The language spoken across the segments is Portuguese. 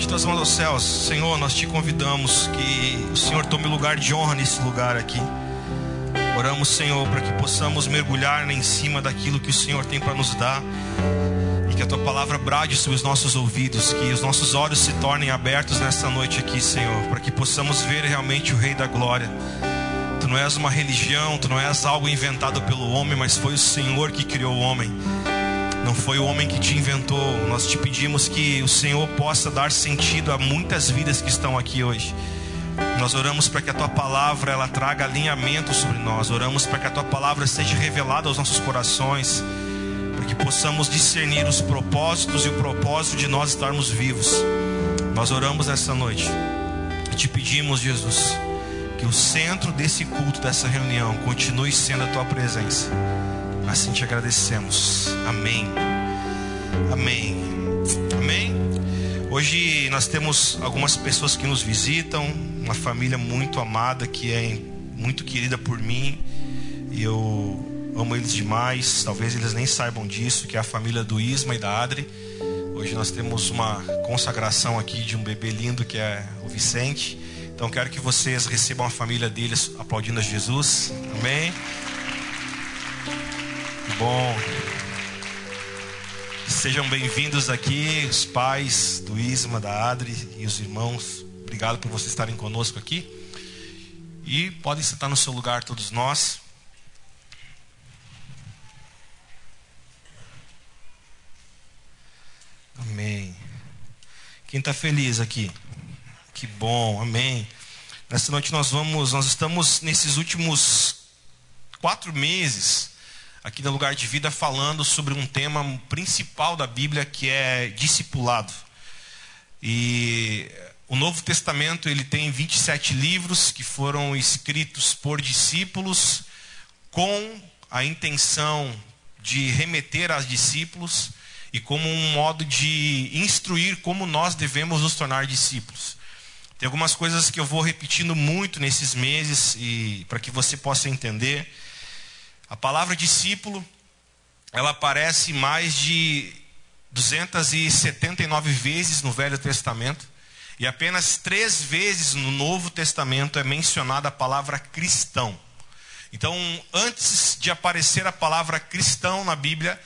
Levante tuas mãos aos céus. Senhor, nós te convidamos que o Senhor tome lugar de honra nesse lugar aqui. Oramos, Senhor, para que possamos mergulhar em cima daquilo que o Senhor tem para nos dar. E que a tua palavra brade sobre os nossos ouvidos, que os nossos olhos se tornem abertos nessa noite aqui, Senhor, para que possamos ver realmente o Rei da Glória. Tu não és uma religião, tu não és algo inventado pelo homem, mas foi o Senhor que criou o homem. Não foi o homem que te inventou. Nós te pedimos que o Senhor possa dar sentido a muitas vidas que estão aqui hoje. Nós oramos para que a tua palavra ela traga alinhamento sobre nós. Oramos para que a tua palavra seja revelada aos nossos corações, para que possamos discernir os propósitos e o propósito de nós estarmos vivos. Nós oramos nessa noite e te pedimos, Jesus, que o centro desse culto, dessa reunião, continue sendo a tua presença. Assim te agradecemos. Amém. Amém. Amém. Hoje nós temos algumas pessoas que nos visitam, uma família muito amada que é muito querida por mim. E eu amo eles demais. Talvez eles nem saibam disso, que é a família do Isma e da Adri. Hoje nós temos uma consagração aqui de um bebê lindo que é o Vicente. Então quero que vocês recebam a família deles aplaudindo a Jesus. Amém. Bom. Sejam bem-vindos aqui, os pais do Isma, da Adri e os irmãos. Obrigado por vocês estarem conosco aqui. E podem sentar no seu lugar, todos nós. Amém. Quem está feliz aqui? Que bom, amém. Nessa noite nós vamos, nós estamos nesses últimos quatro meses aqui no Lugar de Vida falando sobre um tema principal da Bíblia que é discipulado. E o Novo Testamento ele tem 27 livros que foram escritos por discípulos com a intenção de remeter aos discípulos e como um modo de instruir como nós devemos nos tornar discípulos. Tem algumas coisas que eu vou repetindo muito nesses meses e para que você possa entender. A palavra discípulo, ela aparece mais de 279 vezes no Velho Testamento e apenas três vezes no Novo Testamento é mencionada a palavra cristão. Então, antes de aparecer a palavra cristão na Bíblia,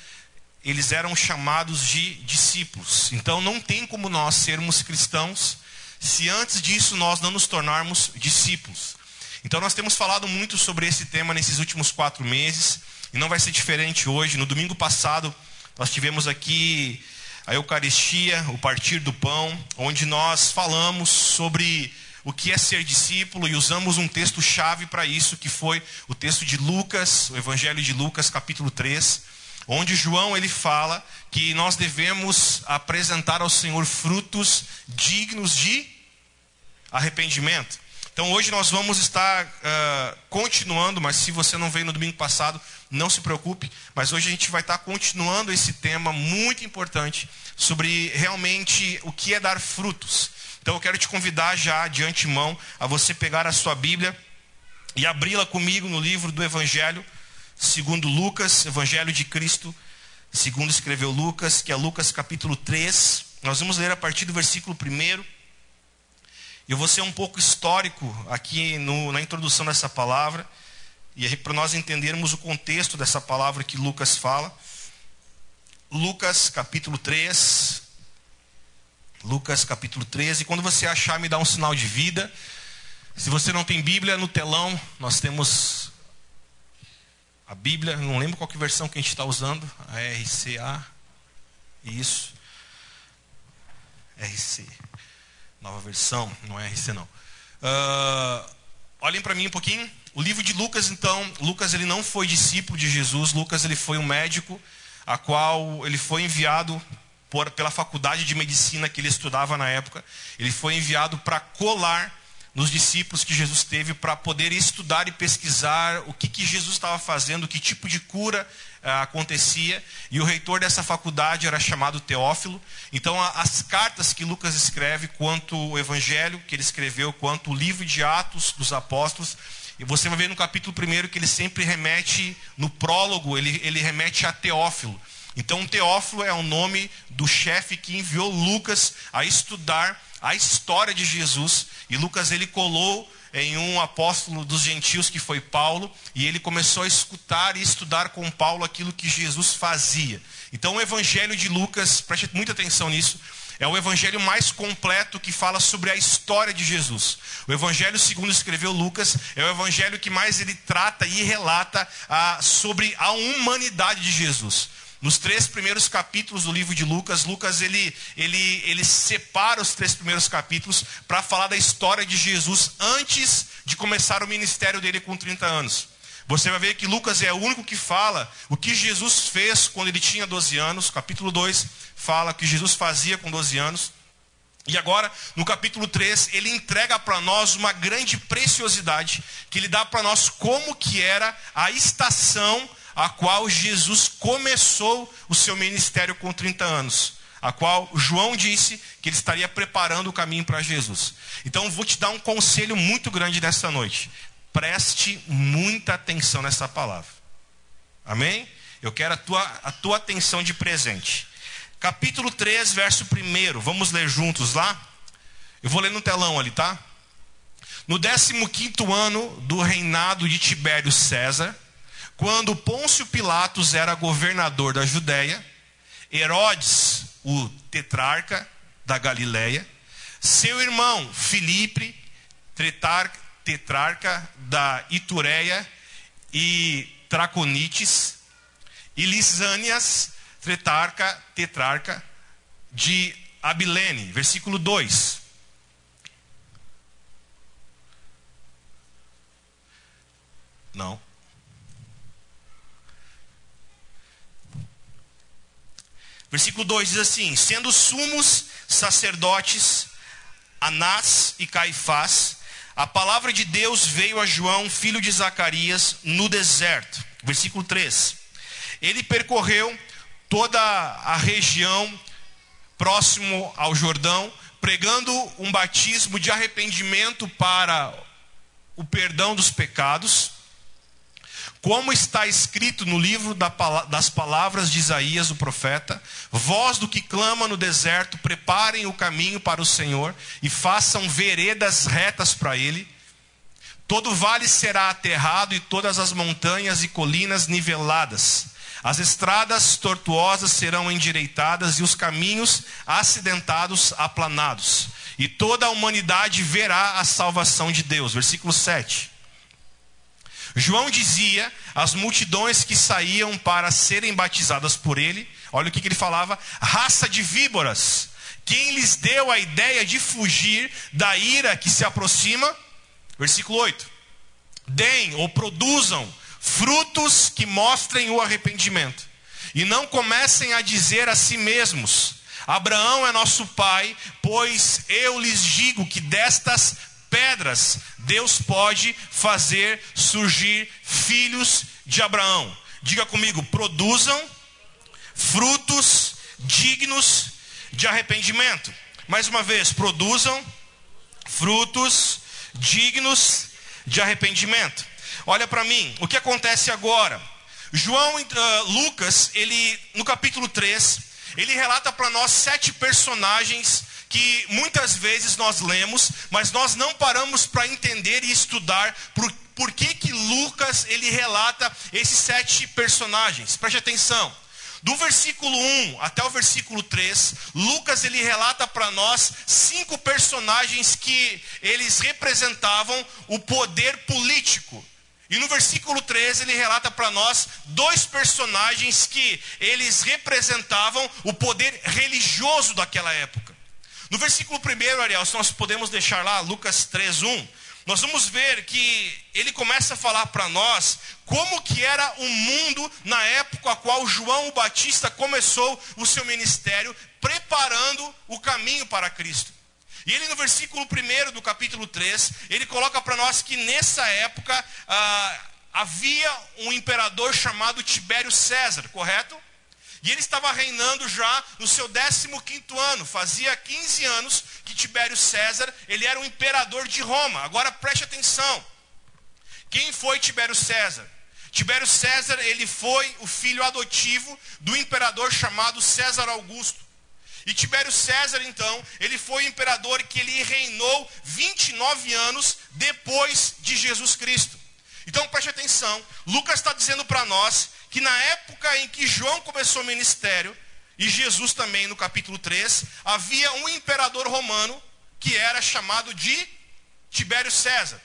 eles eram chamados de discípulos. Então, não tem como nós sermos cristãos se antes disso nós não nos tornarmos discípulos. Então nós temos falado muito sobre esse tema nesses últimos quatro meses e não vai ser diferente hoje. No domingo passado nós tivemos aqui a Eucaristia, o partir do pão, onde nós falamos sobre o que é ser discípulo e usamos um texto chave para isso, que foi o texto de Lucas, o Evangelho de Lucas, capítulo 3, onde João ele fala que nós devemos apresentar ao Senhor frutos dignos de arrependimento. Então hoje nós vamos estar uh, continuando, mas se você não veio no domingo passado, não se preocupe. Mas hoje a gente vai estar continuando esse tema muito importante sobre realmente o que é dar frutos. Então eu quero te convidar já de antemão a você pegar a sua Bíblia e abri-la comigo no livro do Evangelho, segundo Lucas, Evangelho de Cristo, segundo escreveu Lucas, que é Lucas capítulo 3. Nós vamos ler a partir do versículo 1 eu vou ser um pouco histórico aqui no, na introdução dessa palavra, e para nós entendermos o contexto dessa palavra que Lucas fala. Lucas capítulo 3. Lucas capítulo 13. Quando você achar, me dá um sinal de vida. Se você não tem Bíblia, no telão nós temos a Bíblia. Não lembro qual que versão que a gente está usando. A RCA. Isso. RC. Nova versão, não é RC não. Uh, olhem para mim um pouquinho. O livro de Lucas, então, Lucas ele não foi discípulo de Jesus. Lucas ele foi um médico, a qual ele foi enviado por, pela faculdade de medicina que ele estudava na época. Ele foi enviado para colar nos discípulos que Jesus teve para poder estudar e pesquisar o que, que Jesus estava fazendo, que tipo de cura acontecia. E o reitor dessa faculdade era chamado Teófilo. Então, as cartas que Lucas escreve, quanto o evangelho que ele escreveu, quanto o livro de Atos dos Apóstolos, e você vai ver no capítulo 1 que ele sempre remete, no prólogo, ele, ele remete a Teófilo. Então, Teófilo é o nome do chefe que enviou Lucas a estudar a história de Jesus. E Lucas ele colou em um apóstolo dos gentios que foi Paulo, e ele começou a escutar e estudar com Paulo aquilo que Jesus fazia. Então, o evangelho de Lucas, preste muita atenção nisso, é o evangelho mais completo que fala sobre a história de Jesus. O evangelho, segundo escreveu Lucas, é o evangelho que mais ele trata e relata ah, sobre a humanidade de Jesus. Nos três primeiros capítulos do livro de Lucas, Lucas ele, ele, ele separa os três primeiros capítulos para falar da história de Jesus antes de começar o ministério dele com 30 anos. Você vai ver que Lucas é o único que fala o que Jesus fez quando ele tinha 12 anos. Capítulo 2 fala o que Jesus fazia com 12 anos. E agora, no capítulo 3, ele entrega para nós uma grande preciosidade, que ele dá para nós como que era a estação a qual Jesus começou o seu ministério com 30 anos, a qual João disse que ele estaria preparando o caminho para Jesus. Então, vou te dar um conselho muito grande nessa noite. Preste muita atenção nessa palavra. Amém? Eu quero a tua, a tua atenção de presente. Capítulo 3, verso 1. Vamos ler juntos lá? Eu vou ler no telão ali, tá? No 15 ano do reinado de Tibério César, quando Pôncio Pilatos era governador da Judéia, Herodes, o tetrarca da Galiléia, seu irmão Filipe, tetrarca, da Itureia e Traconites, e Lisânias, tetrarca, tetrarca de Abilene, versículo 2. Não. Versículo 2 diz assim: Sendo sumos sacerdotes Anás e Caifás, a palavra de Deus veio a João, filho de Zacarias, no deserto. Versículo 3. Ele percorreu toda a região próximo ao Jordão, pregando um batismo de arrependimento para o perdão dos pecados como está escrito no livro das palavras de Isaías, o profeta: Voz do que clama no deserto, preparem o caminho para o Senhor e façam veredas retas para ele. Todo vale será aterrado e todas as montanhas e colinas niveladas. As estradas tortuosas serão endireitadas e os caminhos acidentados aplanados. E toda a humanidade verá a salvação de Deus. Versículo 7. João dizia às multidões que saíam para serem batizadas por ele, olha o que, que ele falava: raça de víboras, quem lhes deu a ideia de fugir da ira que se aproxima? Versículo 8: deem ou produzam frutos que mostrem o arrependimento, e não comecem a dizer a si mesmos: Abraão é nosso pai, pois eu lhes digo que destas pedras, Deus pode fazer surgir filhos de Abraão. Diga comigo: produzam frutos dignos de arrependimento. Mais uma vez, produzam frutos dignos de arrependimento. Olha para mim, o que acontece agora? João uh, Lucas, ele no capítulo 3, ele relata para nós sete personagens que muitas vezes nós lemos, mas nós não paramos para entender e estudar por, por que, que Lucas ele relata esses sete personagens. Preste atenção. Do versículo 1 até o versículo 3, Lucas ele relata para nós cinco personagens que eles representavam o poder político. E no versículo 13 ele relata para nós dois personagens que eles representavam o poder religioso daquela época. No versículo 1, Ariel, se nós podemos deixar lá, Lucas 3:1, nós vamos ver que ele começa a falar para nós como que era o mundo na época a qual João o Batista começou o seu ministério, preparando o caminho para Cristo. E ele no versículo 1 do capítulo 3, ele coloca para nós que nessa época ah, havia um imperador chamado Tibério César, correto? E ele estava reinando já no seu 15º ano. Fazia 15 anos que Tibério César, ele era o imperador de Roma. Agora preste atenção. Quem foi Tibério César? Tibério César, ele foi o filho adotivo do imperador chamado César Augusto. E Tibério César, então, ele foi o imperador que ele reinou 29 anos depois de Jesus Cristo. Então preste atenção, Lucas está dizendo para nós que na época em que João começou o ministério, e Jesus também no capítulo 3, havia um imperador romano que era chamado de Tibério César.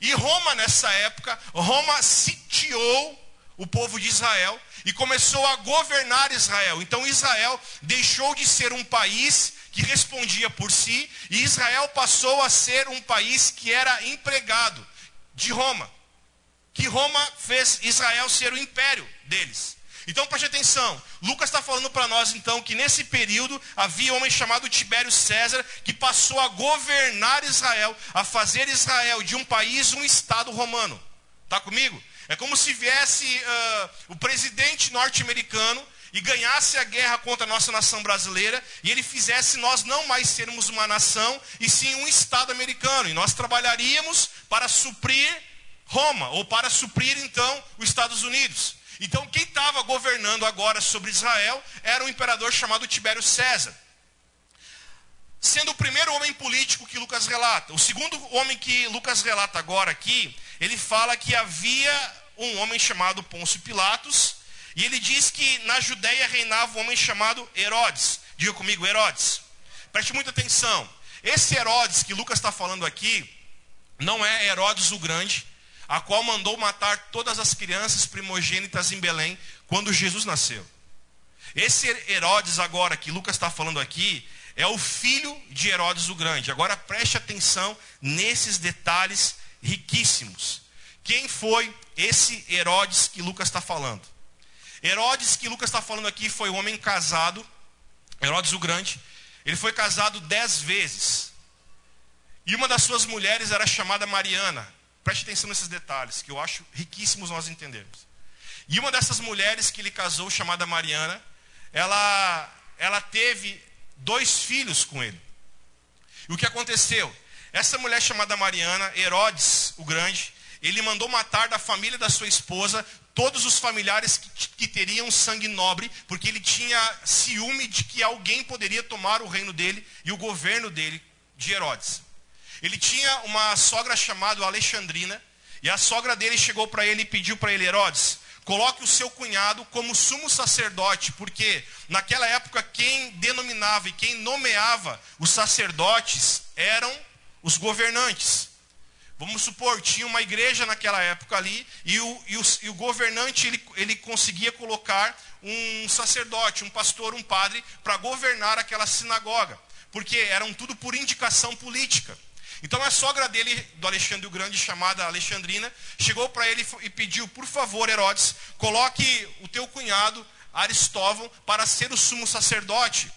E Roma, nessa época, Roma sitiou o povo de Israel e começou a governar Israel. Então Israel deixou de ser um país que respondia por si, e Israel passou a ser um país que era empregado de Roma. Que Roma fez Israel ser o império deles. Então preste atenção, Lucas está falando para nós então que nesse período havia um homem chamado Tibério César que passou a governar Israel, a fazer Israel de um país um estado romano. Está comigo? É como se viesse uh, o presidente norte-americano e ganhasse a guerra contra a nossa nação brasileira e ele fizesse nós não mais sermos uma nação e sim um estado americano e nós trabalharíamos para suprir Roma ou para suprir então os Estados Unidos. Então, quem estava governando agora sobre Israel era um imperador chamado Tibério César. Sendo o primeiro homem político que Lucas relata. O segundo homem que Lucas relata agora aqui, ele fala que havia um homem chamado Pôncio Pilatos, e ele diz que na Judéia reinava um homem chamado Herodes. Diga comigo, Herodes. Preste muita atenção. Esse Herodes que Lucas está falando aqui, não é Herodes o Grande, a qual mandou matar todas as crianças primogênitas em Belém quando Jesus nasceu. Esse Herodes agora que Lucas está falando aqui é o filho de Herodes o Grande. Agora preste atenção nesses detalhes riquíssimos. Quem foi esse Herodes que Lucas está falando? Herodes que Lucas está falando aqui foi um homem casado, Herodes o Grande. Ele foi casado dez vezes. E uma das suas mulheres era chamada Mariana. Preste atenção nesses detalhes, que eu acho riquíssimos nós entendermos. E uma dessas mulheres que ele casou, chamada Mariana, ela, ela teve dois filhos com ele. E o que aconteceu? Essa mulher chamada Mariana, Herodes o Grande, ele mandou matar da família da sua esposa todos os familiares que, que, teriam sangue nobre, porque ele tinha ciúme de que alguém poderia tomar o reino dele e o governo dele, de Herodes. Ele tinha uma sogra chamada Alexandrina, e a sogra dele chegou para ele e pediu para ele, Herodes, coloque o seu cunhado como sumo sacerdote, porque naquela época quem denominava e quem nomeava os sacerdotes eram os governantes. Vamos supor, tinha uma igreja naquela época ali, e o, e o, e o governante ele, ele conseguia colocar um sacerdote, um pastor, um padre, para governar aquela sinagoga, porque eram tudo por indicação política. Então a sogra dele, do Alexandre o Grande, chamada Alexandrina, chegou para ele e pediu, por favor, Herodes, coloque o teu cunhado, Aristóvão, para ser o sumo sacerdote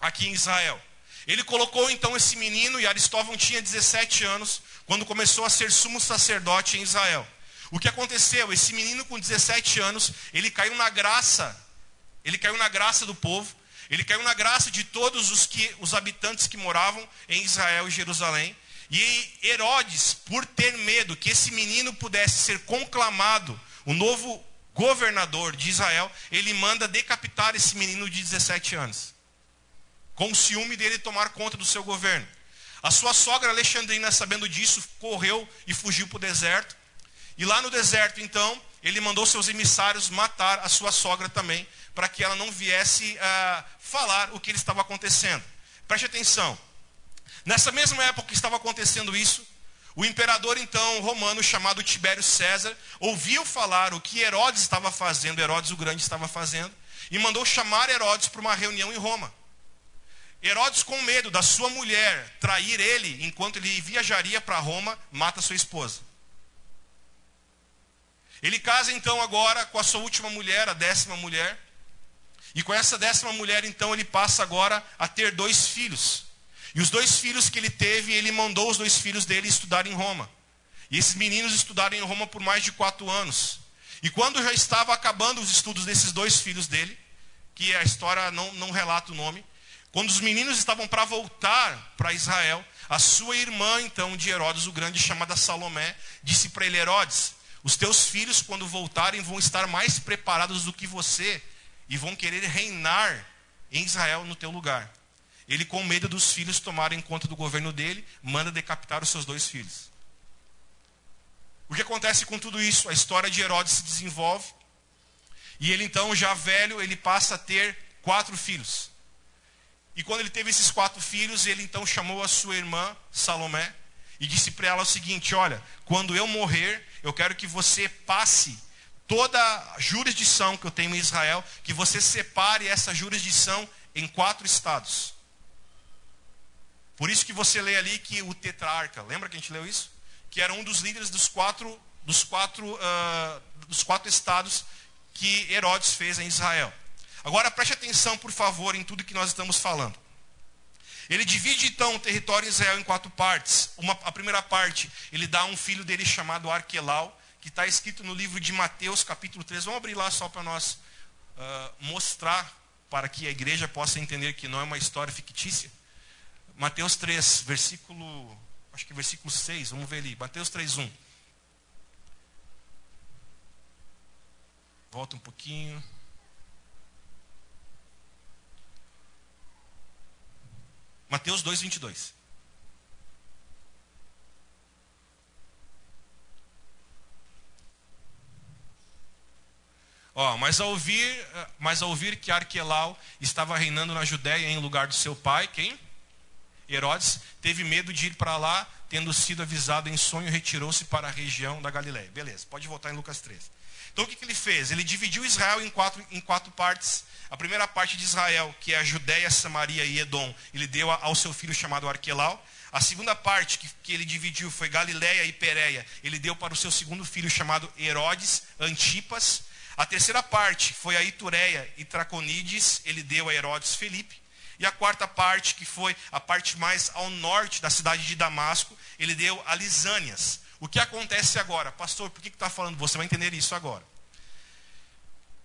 aqui em Israel. Ele colocou então esse menino, e Aristóvão tinha 17 anos, quando começou a ser sumo sacerdote em Israel. O que aconteceu? Esse menino com 17 anos, ele caiu na graça, ele caiu na graça do povo, ele caiu na graça de todos os, que, os habitantes que moravam em Israel e Jerusalém. E Herodes, por ter medo que esse menino pudesse ser conclamado o novo governador de Israel, ele manda decapitar esse menino de 17 anos. Com o ciúme dele tomar conta do seu governo. A sua sogra Alexandrina, sabendo disso, correu e fugiu para o deserto. E lá no deserto, então, ele mandou seus emissários matar a sua sogra também, para que ela não viesse a falar o que estava acontecendo. Preste atenção. Nessa mesma época que estava acontecendo isso, o imperador então romano chamado Tibério César ouviu falar o que Herodes estava fazendo, Herodes o Grande estava fazendo, e mandou chamar Herodes para uma reunião em Roma. Herodes, com medo da sua mulher trair ele enquanto ele viajaria para Roma, mata sua esposa. Ele casa então agora com a sua última mulher, a décima mulher. E com essa décima mulher, então, ele passa agora a ter dois filhos. E os dois filhos que ele teve, ele mandou os dois filhos dele estudar em Roma. E esses meninos estudaram em Roma por mais de quatro anos. E quando já estava acabando os estudos desses dois filhos dele, que a história não, não relata o nome, quando os meninos estavam para voltar para Israel, a sua irmã, então, de Herodes o Grande, chamada Salomé, disse para ele: Herodes, os teus filhos, quando voltarem, vão estar mais preparados do que você e vão querer reinar em Israel no teu lugar. Ele, com medo dos filhos tomarem conta do governo dele, manda decapitar os seus dois filhos. O que acontece com tudo isso? A história de Herodes se desenvolve. E ele, então, já velho, ele passa a ter quatro filhos. E quando ele teve esses quatro filhos, ele então chamou a sua irmã, Salomé, e disse para ela o seguinte: Olha, quando eu morrer, eu quero que você passe toda a jurisdição que eu tenho em Israel, que você separe essa jurisdição em quatro estados. Por isso que você lê ali que o tetrarca, lembra que a gente leu isso? Que era um dos líderes dos quatro, dos quatro, uh, dos quatro estados que Herodes fez em Israel. Agora preste atenção, por favor, em tudo que nós estamos falando. Ele divide então o território de Israel em quatro partes. Uma, a primeira parte, ele dá a um filho dele chamado Arquelau, que está escrito no livro de Mateus, capítulo 3. Vamos abrir lá só para nós uh, mostrar, para que a igreja possa entender que não é uma história fictícia. Mateus 3, versículo, acho que versículo 6, vamos ver ali. Mateus 3, 1. Volta um pouquinho. Mateus 2, 22. Ó, mas ao ouvir, mas ao ouvir que Arquelau estava reinando na Judéia em lugar do seu pai, quem? Herodes, teve medo de ir para lá, tendo sido avisado em sonho, retirou-se para a região da Galiléia. Beleza, pode voltar em Lucas 13. Então o que, que ele fez? Ele dividiu Israel em quatro, em quatro partes. A primeira parte de Israel, que é a Judéia, Samaria e Edom, ele deu ao seu filho chamado Arquelau. A segunda parte que, que ele dividiu foi Galiléia e Pérea. Ele deu para o seu segundo filho chamado Herodes Antipas. A terceira parte foi a Itureia e Traconides. Ele deu a Herodes Felipe. E a quarta parte, que foi a parte mais ao norte da cidade de Damasco, ele deu a Lisânias. O que acontece agora? Pastor, por que está falando? Você vai entender isso agora.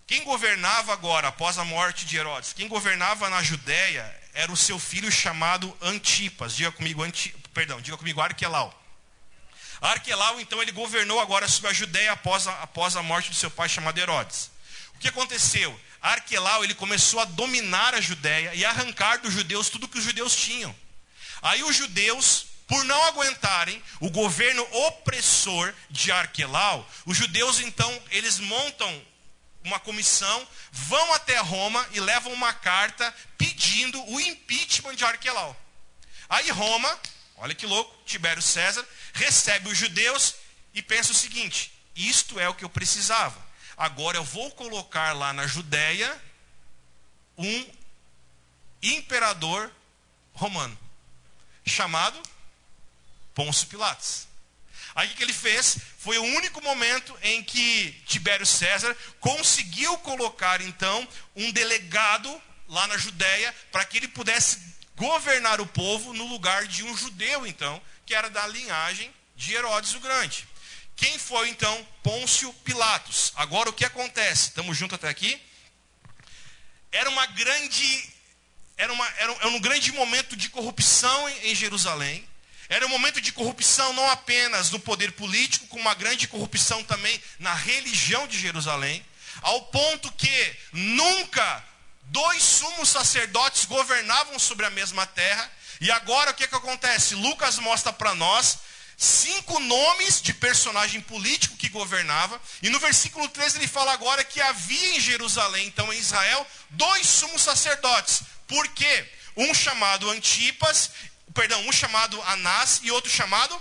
Quem governava agora, após a morte de Herodes, quem governava na Judéia era o seu filho chamado Antipas. Diga comigo, Anti, perdão, diga comigo Arquelau. Arquelau, então, ele governou agora sobre a Judéia após a, após a morte do seu pai chamado Herodes. O que aconteceu? Arquelau, ele começou a dominar a Judéia e arrancar dos judeus tudo que os judeus tinham. Aí os judeus por não aguentarem o governo opressor de Arquelau, os judeus então, eles montam uma comissão, vão até Roma e levam uma carta pedindo o impeachment de Arquelau. Aí Roma, olha que louco, Tibério César, recebe os judeus e pensa o seguinte: isto é o que eu precisava. Agora eu vou colocar lá na Judéia um imperador romano chamado Pôncio Pilatos. Aí o que ele fez? Foi o único momento em que Tibério César conseguiu colocar então um delegado lá na Judéia para que ele pudesse governar o povo no lugar de um judeu então, que era da linhagem de Herodes o Grande. Quem foi então Pôncio Pilatos? Agora o que acontece? Estamos juntos até aqui? Era uma grande era, uma, era, um, era um grande momento de corrupção em, em Jerusalém. Era um momento de corrupção não apenas no poder político, como uma grande corrupção também na religião de Jerusalém, ao ponto que nunca dois sumos sacerdotes governavam sobre a mesma terra. E agora o que, que acontece? Lucas mostra para nós cinco nomes de personagem político que governava. E no versículo 13 ele fala agora que havia em Jerusalém, então em Israel, dois sumos sacerdotes. Por quê? Um chamado Antipas perdão, um chamado Anás e outro chamado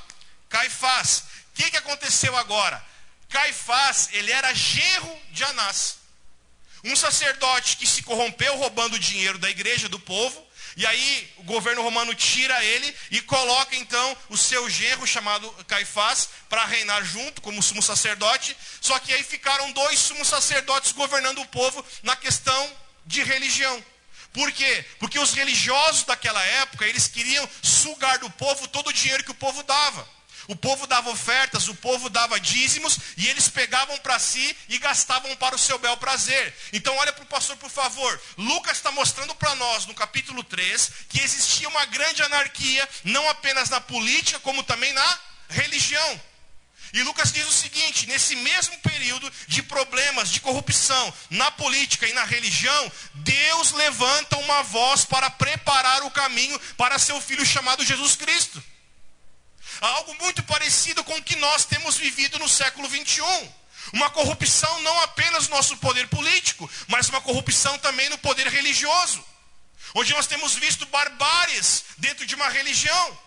Caifás. O que, que aconteceu agora? Caifás, ele era genro de Anás. Um sacerdote que se corrompeu roubando dinheiro da igreja, do povo, e aí o governo romano tira ele e coloca então o seu genro chamado Caifás para reinar junto como sumo sacerdote. Só que aí ficaram dois sumos sacerdotes governando o povo na questão de religião. Por quê? Porque os religiosos daquela época, eles queriam sugar do povo todo o dinheiro que o povo dava. O povo dava ofertas, o povo dava dízimos e eles pegavam para si e gastavam para o seu bel prazer. Então, olha para o pastor, por favor. Lucas está mostrando para nós, no capítulo 3, que existia uma grande anarquia, não apenas na política, como também na religião. E Lucas diz o seguinte: nesse mesmo período de problemas, de corrupção na política e na religião, Deus levanta uma voz para preparar o caminho para seu filho chamado Jesus Cristo. Algo muito parecido com o que nós temos vivido no século 21. Uma corrupção não apenas no nosso poder político, mas uma corrupção também no poder religioso. Onde nós temos visto barbáries dentro de uma religião.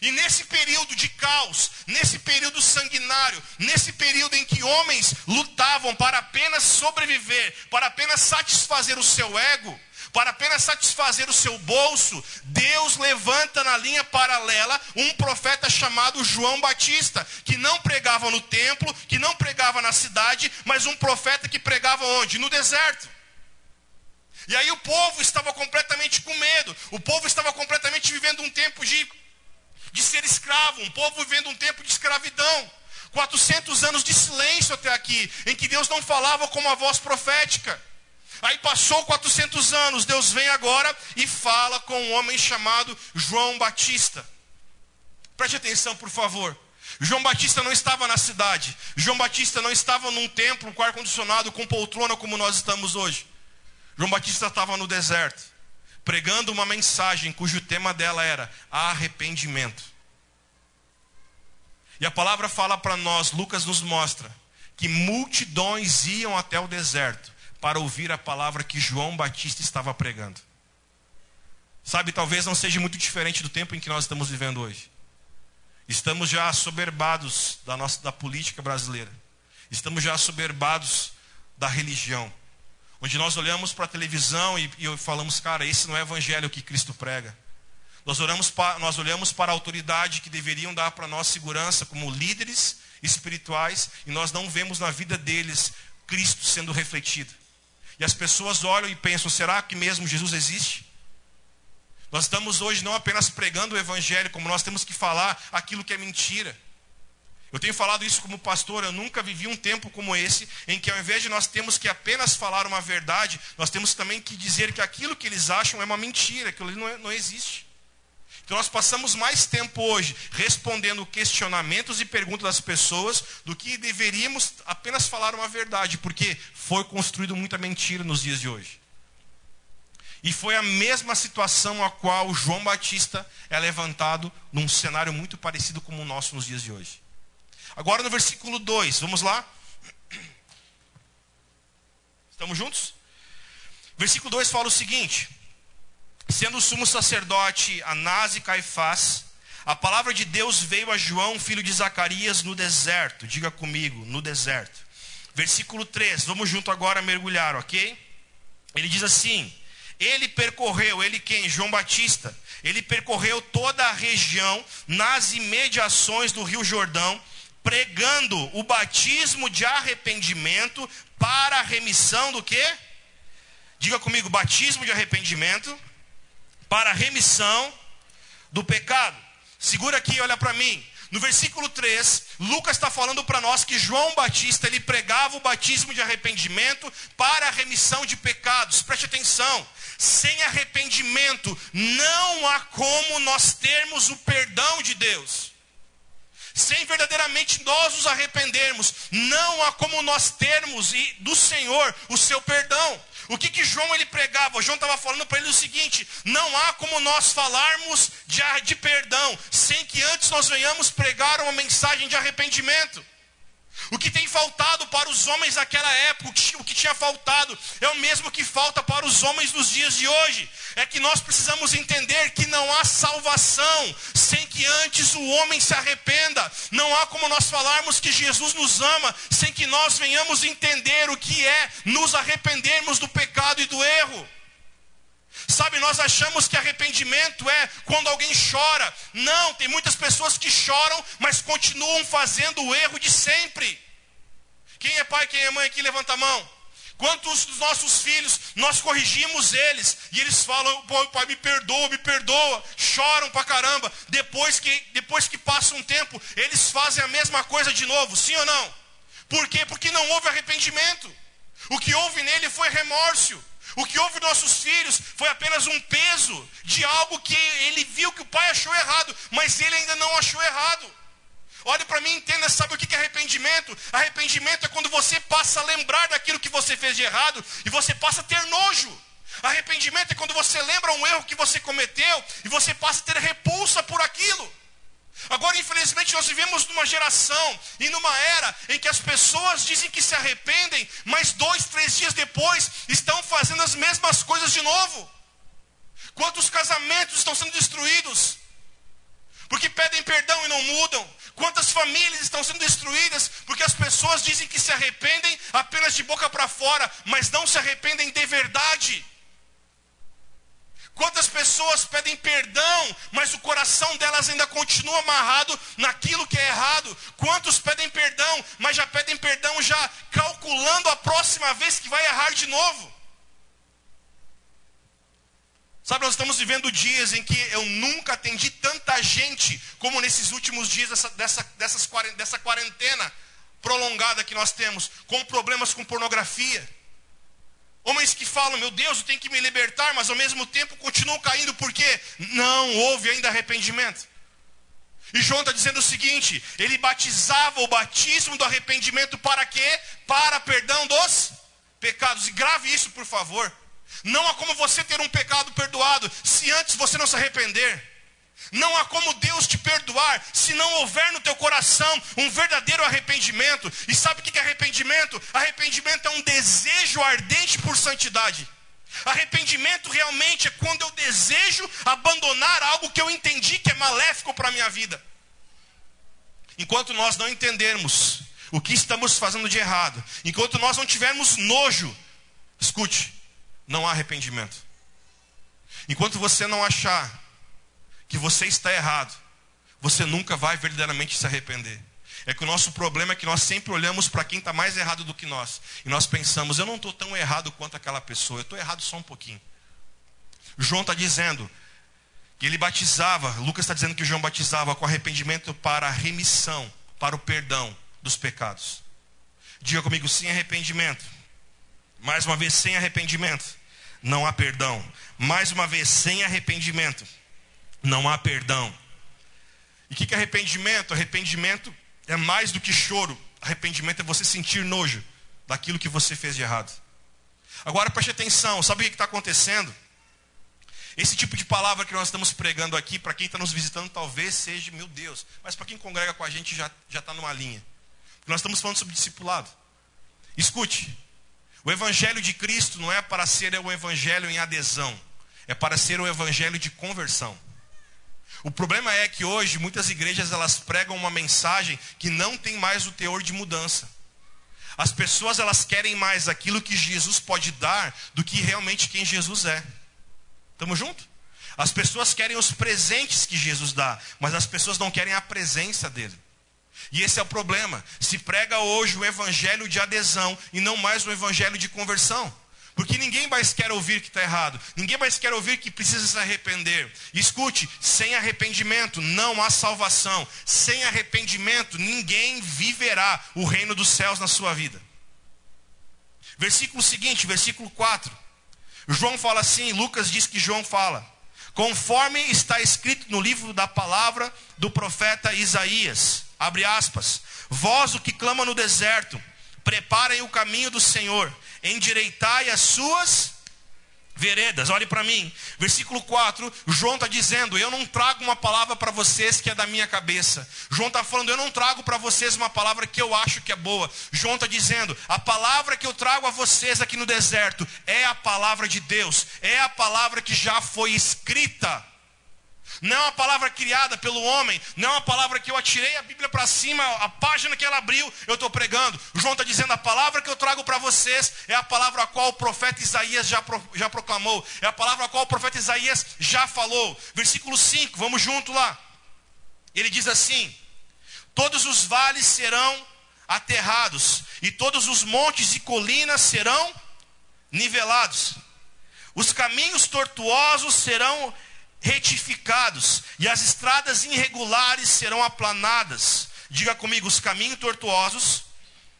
E nesse período de caos, nesse período sanguinário, nesse período em que homens lutavam para apenas sobreviver, para apenas satisfazer o seu ego, para apenas satisfazer o seu bolso, Deus levanta na linha paralela um profeta chamado João Batista, que não pregava no templo, que não pregava na cidade, mas um profeta que pregava onde? No deserto. E aí o povo estava completamente com medo, o povo estava completamente vivendo um tempo de de ser escravo, um povo vivendo um tempo de escravidão. 400 anos de silêncio até aqui, em que Deus não falava com uma voz profética. Aí passou 400 anos, Deus vem agora e fala com um homem chamado João Batista. Preste atenção, por favor. João Batista não estava na cidade. João Batista não estava num templo com ar-condicionado, com poltrona como nós estamos hoje. João Batista estava no deserto pregando uma mensagem cujo tema dela era arrependimento. E a palavra fala para nós, Lucas nos mostra, que multidões iam até o deserto para ouvir a palavra que João Batista estava pregando. Sabe, talvez não seja muito diferente do tempo em que nós estamos vivendo hoje. Estamos já assoberbados da nossa da política brasileira. Estamos já assoberbados da religião. Onde nós olhamos para a televisão e, e, falamos, cara, esse não é o evangelho que Cristo prega. Nós, oramos pa, nós olhamos para a autoridade que deveriam dar para nós segurança como líderes espirituais e nós não vemos na vida deles Cristo sendo refletido. E as pessoas olham e pensam, será que mesmo Jesus existe? Nós estamos hoje não apenas pregando o evangelho, como nós temos que falar aquilo que é mentira. Eu tenho falado isso como pastor, eu nunca vivi um tempo como esse, em que ao invés de nós temos que apenas falar uma verdade, nós temos também que dizer que aquilo que eles acham é uma mentira, aquilo não, é, não existe. Então nós passamos mais tempo hoje respondendo questionamentos e perguntas das pessoas do que deveríamos apenas falar uma verdade, porque foi construído muita mentira nos dias de hoje. E foi a mesma situação a qual João Batista é levantado num cenário muito parecido com o nosso nos dias de hoje. Agora no versículo 2, vamos lá? Estamos juntos? Versículo 2 fala o seguinte: Sendo o sumo sacerdote Anás e Caifás, a palavra de Deus veio a João, filho de Zacarias, no deserto. Diga comigo, no deserto. Versículo 3, vamos junto agora mergulhar, ok? Ele diz assim: Ele percorreu, ele quem? João Batista. Ele percorreu toda a região nas imediações do Rio Jordão pregando o batismo de arrependimento para a remissão do quê? Diga comigo, batismo de arrependimento para a remissão do pecado. Segura aqui, olha para mim. No versículo 3, Lucas está falando para nós que João Batista ele pregava o batismo de arrependimento para a remissão de pecados. Preste atenção. Sem arrependimento não há como nós termos o perdão de Deus sem verdadeiramente nós nos arrependermos, não há como nós termos do Senhor o seu perdão. O que, que João ele pregava? João estava falando para ele o seguinte: não há como nós falarmos de, de perdão sem que antes nós venhamos pregar uma mensagem de arrependimento. O que tem faltado para os homens daquela época, o que tinha faltado, é o mesmo que falta para os homens dos dias de hoje. É que nós precisamos entender que não há salvação sem que antes o homem se arrependa. Não há como nós falarmos que Jesus nos ama sem que nós venhamos entender o que é nos arrependermos do pecado e do erro. Sabe, nós achamos que arrependimento é quando alguém chora. Não, tem muitas pessoas que choram, mas continuam fazendo o erro de sempre. Quem é pai, quem é mãe aqui, levanta a mão. Quantos dos nossos filhos nós corrigimos eles e eles falam, pai, me perdoa, me perdoa, choram pra caramba. Depois que, depois que passa um tempo, eles fazem a mesma coisa de novo, sim ou não? Por quê? Porque não houve arrependimento. O que houve nele foi remorso. O que houve nossos filhos foi apenas um peso de algo que ele viu que o pai achou errado, mas ele ainda não achou errado. Olhe para mim entenda, sabe o que é arrependimento? Arrependimento é quando você passa a lembrar daquilo que você fez de errado e você passa a ter nojo. Arrependimento é quando você lembra um erro que você cometeu e você passa a ter repulsa por aquilo. Agora, infelizmente, nós vivemos numa geração e numa era em que as pessoas dizem que se arrependem, mas dois, três dias depois estão fazendo as mesmas coisas de novo. Quantos casamentos estão sendo destruídos? Porque pedem perdão e não mudam. Quantas famílias estão sendo destruídas porque as pessoas dizem que se arrependem apenas de boca para fora, mas não se arrependem de verdade. Pessoas pedem perdão, mas o coração delas ainda continua amarrado naquilo que é errado? Quantos pedem perdão, mas já pedem perdão já calculando a próxima vez que vai errar de novo? Sabe, nós estamos vivendo dias em que eu nunca atendi tanta gente como nesses últimos dias dessa, dessa, dessas, dessa quarentena prolongada que nós temos, com problemas com pornografia. Homens que falam, meu Deus, eu tenho que me libertar, mas ao mesmo tempo continuam caindo, porque não houve ainda arrependimento. E João está dizendo o seguinte: ele batizava o batismo do arrependimento para quê? Para perdão dos pecados. E grave isso, por favor. Não há como você ter um pecado perdoado se antes você não se arrepender. Não há como Deus te perdoar se não houver no teu coração um verdadeiro arrependimento. E sabe o que é arrependimento? Arrependimento é um desejo ardente por santidade. Arrependimento realmente é quando eu desejo abandonar algo que eu entendi que é maléfico para a minha vida. Enquanto nós não entendermos o que estamos fazendo de errado, enquanto nós não tivermos nojo, escute, não há arrependimento. Enquanto você não achar que você está errado, você nunca vai verdadeiramente se arrepender. É que o nosso problema é que nós sempre olhamos para quem está mais errado do que nós. E nós pensamos, eu não estou tão errado quanto aquela pessoa, eu estou errado só um pouquinho. João está dizendo que ele batizava, Lucas está dizendo que João batizava com arrependimento para a remissão, para o perdão dos pecados. Diga comigo, sem arrependimento. Mais uma vez, sem arrependimento, não há perdão. Mais uma vez, sem arrependimento, não há perdão. E o que, que é arrependimento? Arrependimento é mais do que choro. Arrependimento é você sentir nojo daquilo que você fez de errado. Agora preste atenção, sabe o que está acontecendo? Esse tipo de palavra que nós estamos pregando aqui, para quem está nos visitando, talvez seja, meu Deus, mas para quem congrega com a gente já está numa linha. Porque nós estamos falando sobre discipulado. Escute, o evangelho de Cristo não é para ser o evangelho em adesão, é para ser o evangelho de conversão. O problema é que hoje muitas igrejas elas pregam uma mensagem que não tem mais o teor de mudança. As pessoas elas querem mais aquilo que Jesus pode dar do que realmente quem Jesus é. Estamos juntos? As pessoas querem os presentes que Jesus dá, mas as pessoas não querem a presença dele. E esse é o problema. Se prega hoje o evangelho de adesão e não mais o evangelho de conversão. Porque ninguém mais quer ouvir que está errado. Ninguém mais quer ouvir que precisa se arrepender. escute, sem arrependimento não há salvação. Sem arrependimento ninguém viverá o reino dos céus na sua vida. Versículo seguinte, versículo 4. João fala assim, Lucas diz que João fala. Conforme está escrito no livro da palavra do profeta Isaías. Abre aspas. Vós o que clama no deserto, preparem o caminho do Senhor endireitai as suas veredas. Olhe para mim, versículo 4, João está dizendo: Eu não trago uma palavra para vocês que é da minha cabeça. João está falando: Eu não trago para vocês uma palavra que eu acho que é boa. João está dizendo: A palavra que eu trago a vocês aqui no deserto é a palavra de Deus, é a palavra que já foi escrita. Não é uma palavra criada pelo homem, não é uma palavra que eu atirei a Bíblia para cima, a página que ela abriu, eu estou pregando. João está dizendo: a palavra que eu trago para vocês é a palavra a qual o profeta Isaías já, pro, já proclamou, é a palavra a qual o profeta Isaías já falou. Versículo 5, vamos junto lá. Ele diz assim: Todos os vales serão aterrados, e todos os montes e colinas serão nivelados, os caminhos tortuosos serão retificados, e as estradas irregulares serão aplanadas. Diga comigo, os caminhos tortuosos,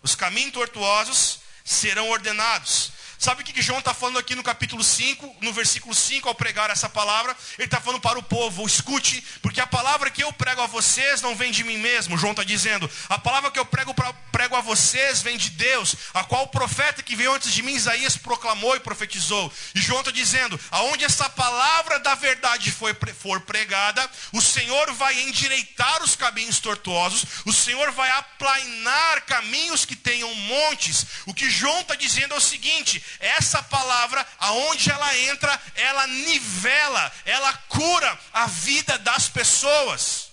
os caminhos tortuosos serão ordenados. Sabe o que João está falando aqui no capítulo 5, no versículo 5, ao pregar essa palavra? Ele está falando para o povo: escute, porque a palavra que eu prego a vocês não vem de mim mesmo. João está dizendo: a palavra que eu prego, prego a vocês vem de Deus, a qual o profeta que veio antes de mim, Isaías, proclamou e profetizou. E João está dizendo: aonde essa palavra da verdade for, for pregada, o Senhor vai endireitar os caminhos tortuosos, o Senhor vai aplainar caminhos que tenham montes. O que João está dizendo é o seguinte: essa palavra, aonde ela entra, ela nivela, ela cura a vida das pessoas.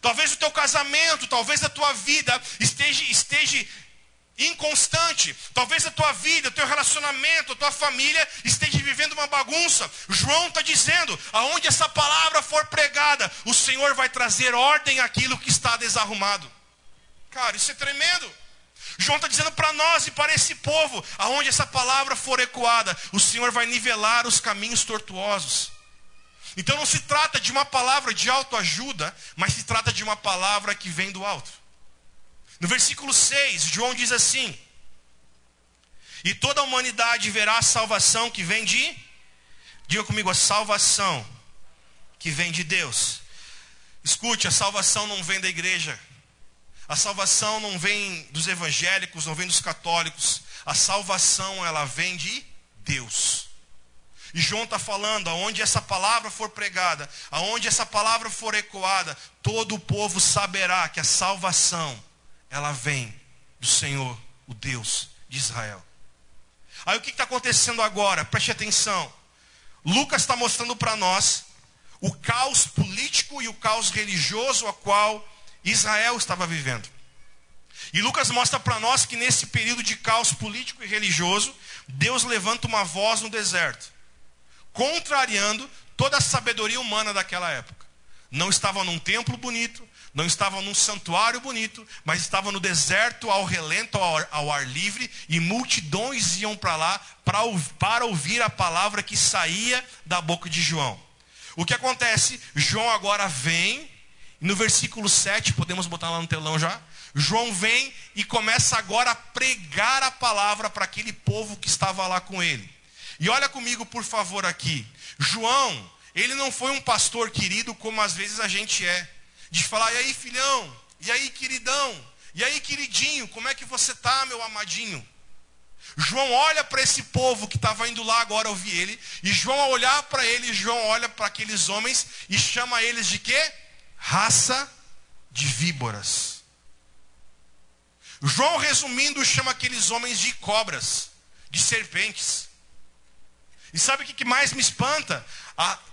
Talvez o teu casamento, talvez a tua vida esteja, esteja inconstante. Talvez a tua vida, o teu relacionamento, a tua família esteja vivendo uma bagunça. João está dizendo: aonde essa palavra for pregada, o Senhor vai trazer ordem àquilo que está desarrumado. Cara, isso é tremendo. João está dizendo para nós e para esse povo: aonde essa palavra for ecoada, o Senhor vai nivelar os caminhos tortuosos. Então não se trata de uma palavra de autoajuda, mas se trata de uma palavra que vem do alto. No versículo 6, João diz assim: E toda a humanidade verá a salvação que vem de. Diga comigo, a salvação que vem de Deus. Escute, a salvação não vem da igreja, a salvação não vem dos evangélicos, não vem dos católicos. A salvação, ela vem de Deus. E João está falando, aonde essa palavra for pregada, aonde essa palavra for ecoada, todo o povo saberá que a salvação, ela vem do Senhor, o Deus de Israel. Aí o que está acontecendo agora? Preste atenção. Lucas está mostrando para nós o caos político e o caos religioso a qual Israel estava vivendo. E Lucas mostra para nós que nesse período de caos político e religioso, Deus levanta uma voz no deserto, contrariando toda a sabedoria humana daquela época. Não estava num templo bonito, não estava num santuário bonito, mas estava no deserto, ao relento, ao ar, ao ar livre, e multidões iam para lá pra, para ouvir a palavra que saía da boca de João. O que acontece? João agora vem no versículo 7, podemos botar lá no telão já. João vem e começa agora a pregar a palavra para aquele povo que estava lá com ele. E olha comigo, por favor, aqui. João, ele não foi um pastor querido como às vezes a gente é. De falar, e aí, filhão? E aí, queridão? E aí, queridinho? Como é que você tá, meu amadinho? João olha para esse povo que estava indo lá agora ouvir ele. E João, olhar para ele, João olha para aqueles homens e chama eles de quê? Raça de víboras. João, resumindo, chama aqueles homens de cobras, de serpentes. E sabe o que mais me espanta?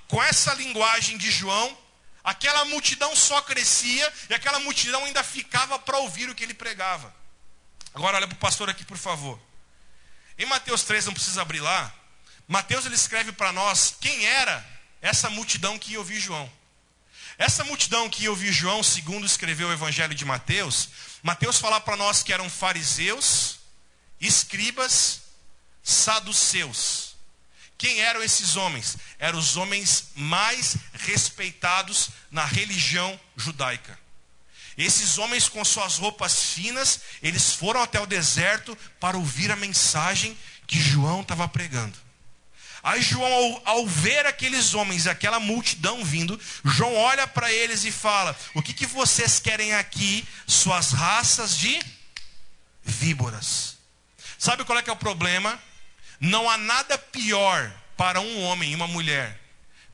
Com essa linguagem de João, aquela multidão só crescia e aquela multidão ainda ficava para ouvir o que ele pregava. Agora olha para o pastor aqui, por favor. Em Mateus 3, não precisa abrir lá. Mateus ele escreve para nós quem era essa multidão que ia ouvir João. Essa multidão que ouviu João, segundo escreveu o Evangelho de Mateus, Mateus fala para nós que eram fariseus, escribas, saduceus. Quem eram esses homens? Eram os homens mais respeitados na religião judaica. Esses homens com suas roupas finas, eles foram até o deserto para ouvir a mensagem que João estava pregando. Aí João, ao, ver aqueles homens, aquela multidão vindo, João olha para eles e fala: O que, que vocês querem aqui, suas raças de víboras? Sabe qual é que é o problema? Não há nada pior para um homem e uma mulher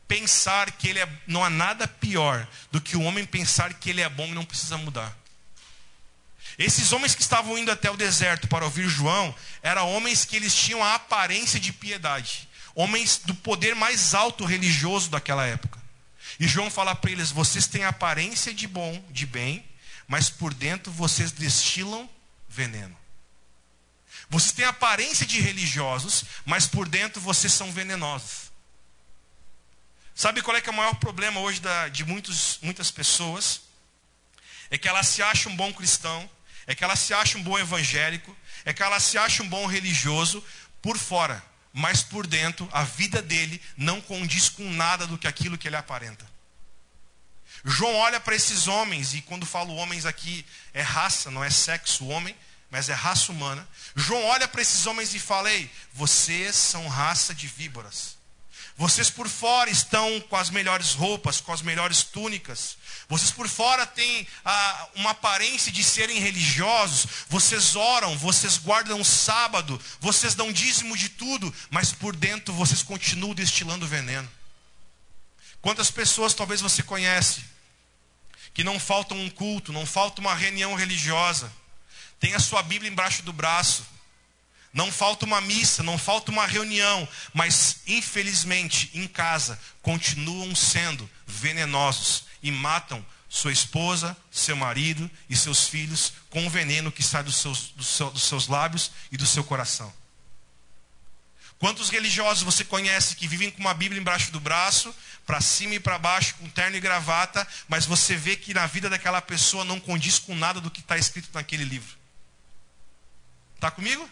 pensar que ele é. Não há nada pior do que o homem pensar que ele é bom e não precisa mudar. Esses homens que estavam indo até o deserto para ouvir João, eram homens que eles tinham a aparência de piedade homens do poder mais alto religioso daquela época. E João fala para eles: vocês têm aparência de bom, de bem, mas por dentro vocês destilam veneno. Vocês têm aparência de religiosos, mas por dentro vocês são venenosos. Sabe qual é, é o maior problema hoje da, de muitos, muitas pessoas? É que elas se acham um bom cristão, é que elas se acham um bom evangélico, é que elas se acham um bom religioso por fora mas por dentro a vida dele não condiz com nada do que aquilo que ele aparenta. João olha para esses homens, e quando falo homens aqui, é raça, não é sexo, homem, mas é raça humana. João olha para esses homens e fala: Ei, vocês são raça de víboras. Vocês por fora estão com as melhores roupas, com as melhores túnicas. Vocês por fora têm ah, uma aparência de serem religiosos. Vocês oram, vocês guardam o sábado, vocês dão dízimo de tudo, mas por dentro vocês continuam destilando veneno. Quantas pessoas talvez você conhece que não falta um culto, não falta uma reunião religiosa, tem a sua Bíblia embaixo do braço, não falta uma missa, não falta uma reunião, mas infelizmente em casa continuam sendo venenosos e matam sua esposa, seu marido e seus filhos com o veneno que sai dos seus, dos, seus, lábios e do seu coração. Quantos religiosos você conhece que vivem com uma Bíblia embaixo do braço, para cima e para baixo, com terno e gravata, mas você vê que na vida daquela pessoa não condiz com nada do que está escrito naquele livro? Está comigo?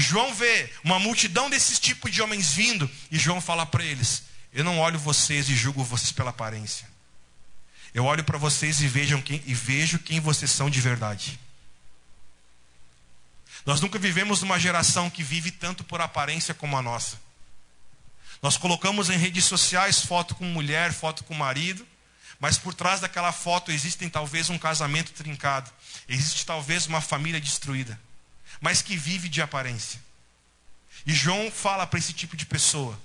João vê uma multidão desses tipos de homens vindo e João fala para eles: Eu não olho vocês e julgo vocês pela aparência. Eu olho para vocês e, vejam quem, e vejo quem vocês são de verdade. Nós nunca vivemos numa geração que vive tanto por aparência como a nossa. Nós colocamos em redes sociais foto com mulher, foto com marido, mas por trás daquela foto existem talvez um casamento trincado, existe talvez uma família destruída mas que vive de aparência. E João fala para esse tipo de pessoa: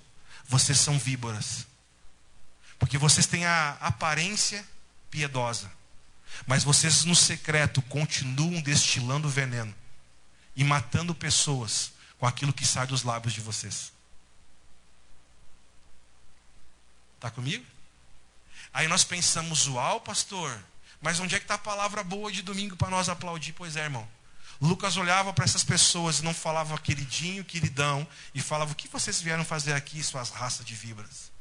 vocês são víboras, porque vocês têm a aparência piedosa, mas vocês no secreto continuam destilando veneno e matando pessoas com aquilo que sai dos lábios de vocês. Está comigo? Aí nós pensamos, uau, pastor, mas onde é que está a palavra boa de domingo para nós aplaudir? Pois é, irmão. Lucas olhava para essas pessoas e não falava queridinho, queridão, e falava: O que vocês vieram fazer aqui, suas raças de vibras?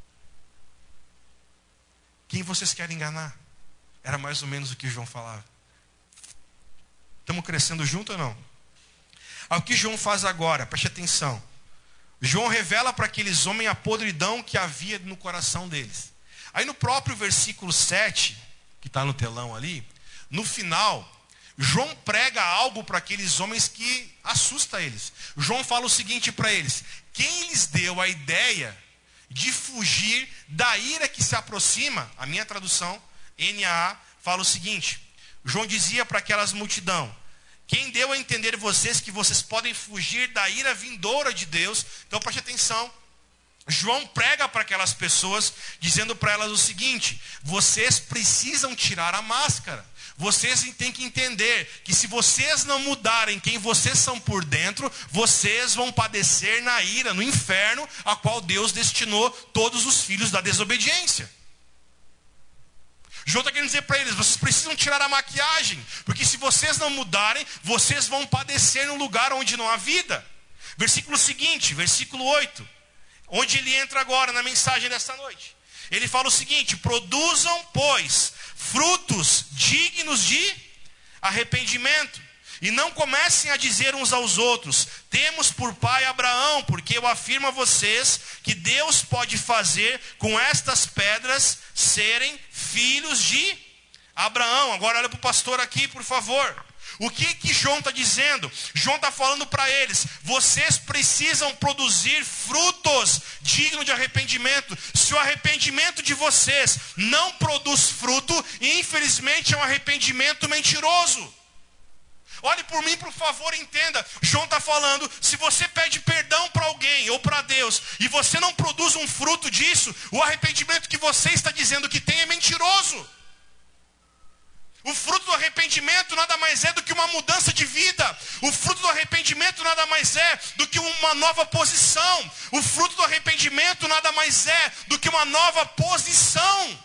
Quem vocês querem enganar? Era mais ou menos o que João falava. Estamos crescendo junto ou não? Ao que João faz agora, preste atenção. João revela para aqueles homens a podridão que havia no coração deles. Aí no próprio versículo 7, que está no telão ali, no final, João prega algo para aqueles homens que assusta eles. João fala o seguinte para eles: quem lhes deu a ideia de fugir da ira que se aproxima? A minha tradução, NAA, fala o seguinte: João dizia para aquelas multidão: quem deu a entender vocês que vocês podem fugir da ira vindoura de Deus? Então preste atenção. João prega para aquelas pessoas, dizendo para elas o seguinte: vocês precisam tirar a máscara. Vocês têm que entender que se vocês não mudarem quem vocês são por dentro, vocês vão padecer na ira, no inferno, a qual Deus destinou todos os filhos da desobediência. João está querendo dizer para eles: vocês precisam tirar a maquiagem, porque se vocês não mudarem, vocês vão padecer no lugar onde não há vida. Versículo seguinte, versículo 8, onde ele entra agora na mensagem desta noite. Ele fala o seguinte: produzam, pois, frutos dignos de arrependimento. E não comecem a dizer uns aos outros: temos por pai Abraão, porque eu afirmo a vocês que Deus pode fazer com estas pedras serem filhos de Abraão. Agora olha para o pastor aqui, por favor. O que que João está dizendo? João está falando para eles: vocês precisam produzir frutos dignos de arrependimento. Se o arrependimento de vocês não produz fruto, infelizmente é um arrependimento mentiroso. Olhe por mim, por favor, entenda. João está falando: se você pede perdão para alguém ou para Deus e você não produz um fruto disso, o arrependimento que você está dizendo que tem é mentiroso. O fruto do arrependimento nada mais é do que uma mudança de vida. O fruto do arrependimento nada mais é do que uma nova posição. O fruto do arrependimento nada mais é do que uma nova posição.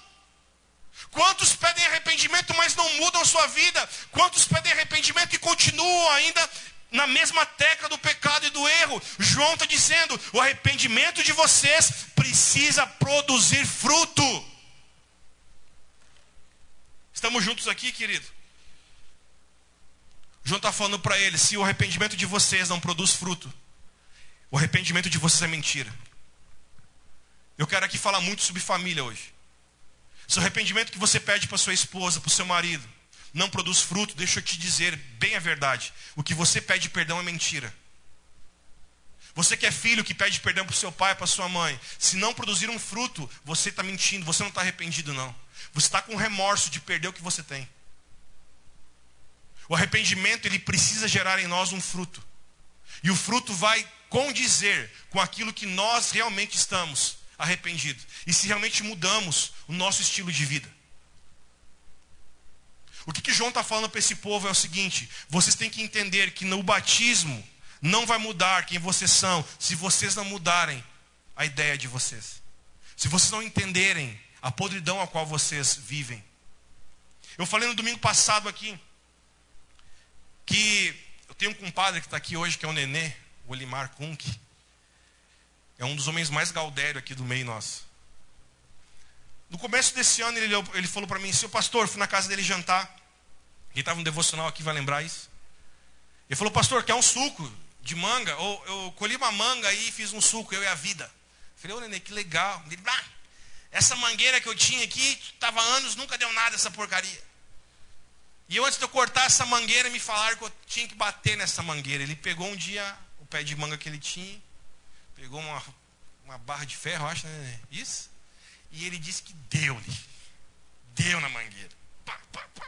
Quantos pedem arrependimento, mas não mudam sua vida? Quantos pedem arrependimento e continuam ainda na mesma tecla do pecado e do erro? João está dizendo: o arrependimento de vocês precisa produzir fruto. Estamos juntos aqui, querido? João está falando para eles: se o arrependimento de vocês não produz fruto, o arrependimento de vocês é mentira. Eu quero aqui falar muito sobre família hoje. Se o arrependimento que você pede para sua esposa, para o seu marido, não produz fruto, deixa eu te dizer bem a verdade. O que você pede perdão é mentira. Você que é filho que pede perdão para o seu pai, para sua mãe, se não produzir um fruto, você está mentindo, você não está arrependido, não. Você está com remorso de perder o que você tem. O arrependimento, ele precisa gerar em nós um fruto. E o fruto vai condizer com aquilo que nós realmente estamos arrependidos. E se realmente mudamos o nosso estilo de vida. O que, que João está falando para esse povo é o seguinte: vocês têm que entender que no batismo não vai mudar quem vocês são se vocês não mudarem a ideia de vocês. Se vocês não entenderem a podridão a qual vocês vivem. Eu falei no domingo passado aqui que eu tenho um compadre que está aqui hoje, que é o Nenê, o Olimar Kunk. É um dos homens mais gaudério aqui do meio nosso. No começo desse ano, ele, ele falou para mim, seu pastor, fui na casa dele jantar. Quem estava no devocional aqui vai lembrar isso. Ele falou, pastor, quer um suco de manga? Ou eu colhi uma manga e fiz um suco, eu e a vida. Eu falei, ô Nenê, que legal. Ele, ah, essa mangueira que eu tinha aqui, estava anos, nunca deu nada essa porcaria. E eu, antes de eu cortar essa mangueira, me falaram que eu tinha que bater nessa mangueira. Ele pegou um dia o pé de manga que ele tinha, pegou uma, uma barra de ferro, acho, né? Isso. E ele disse que deu-lhe. Deu na mangueira. Pá, pá, pá,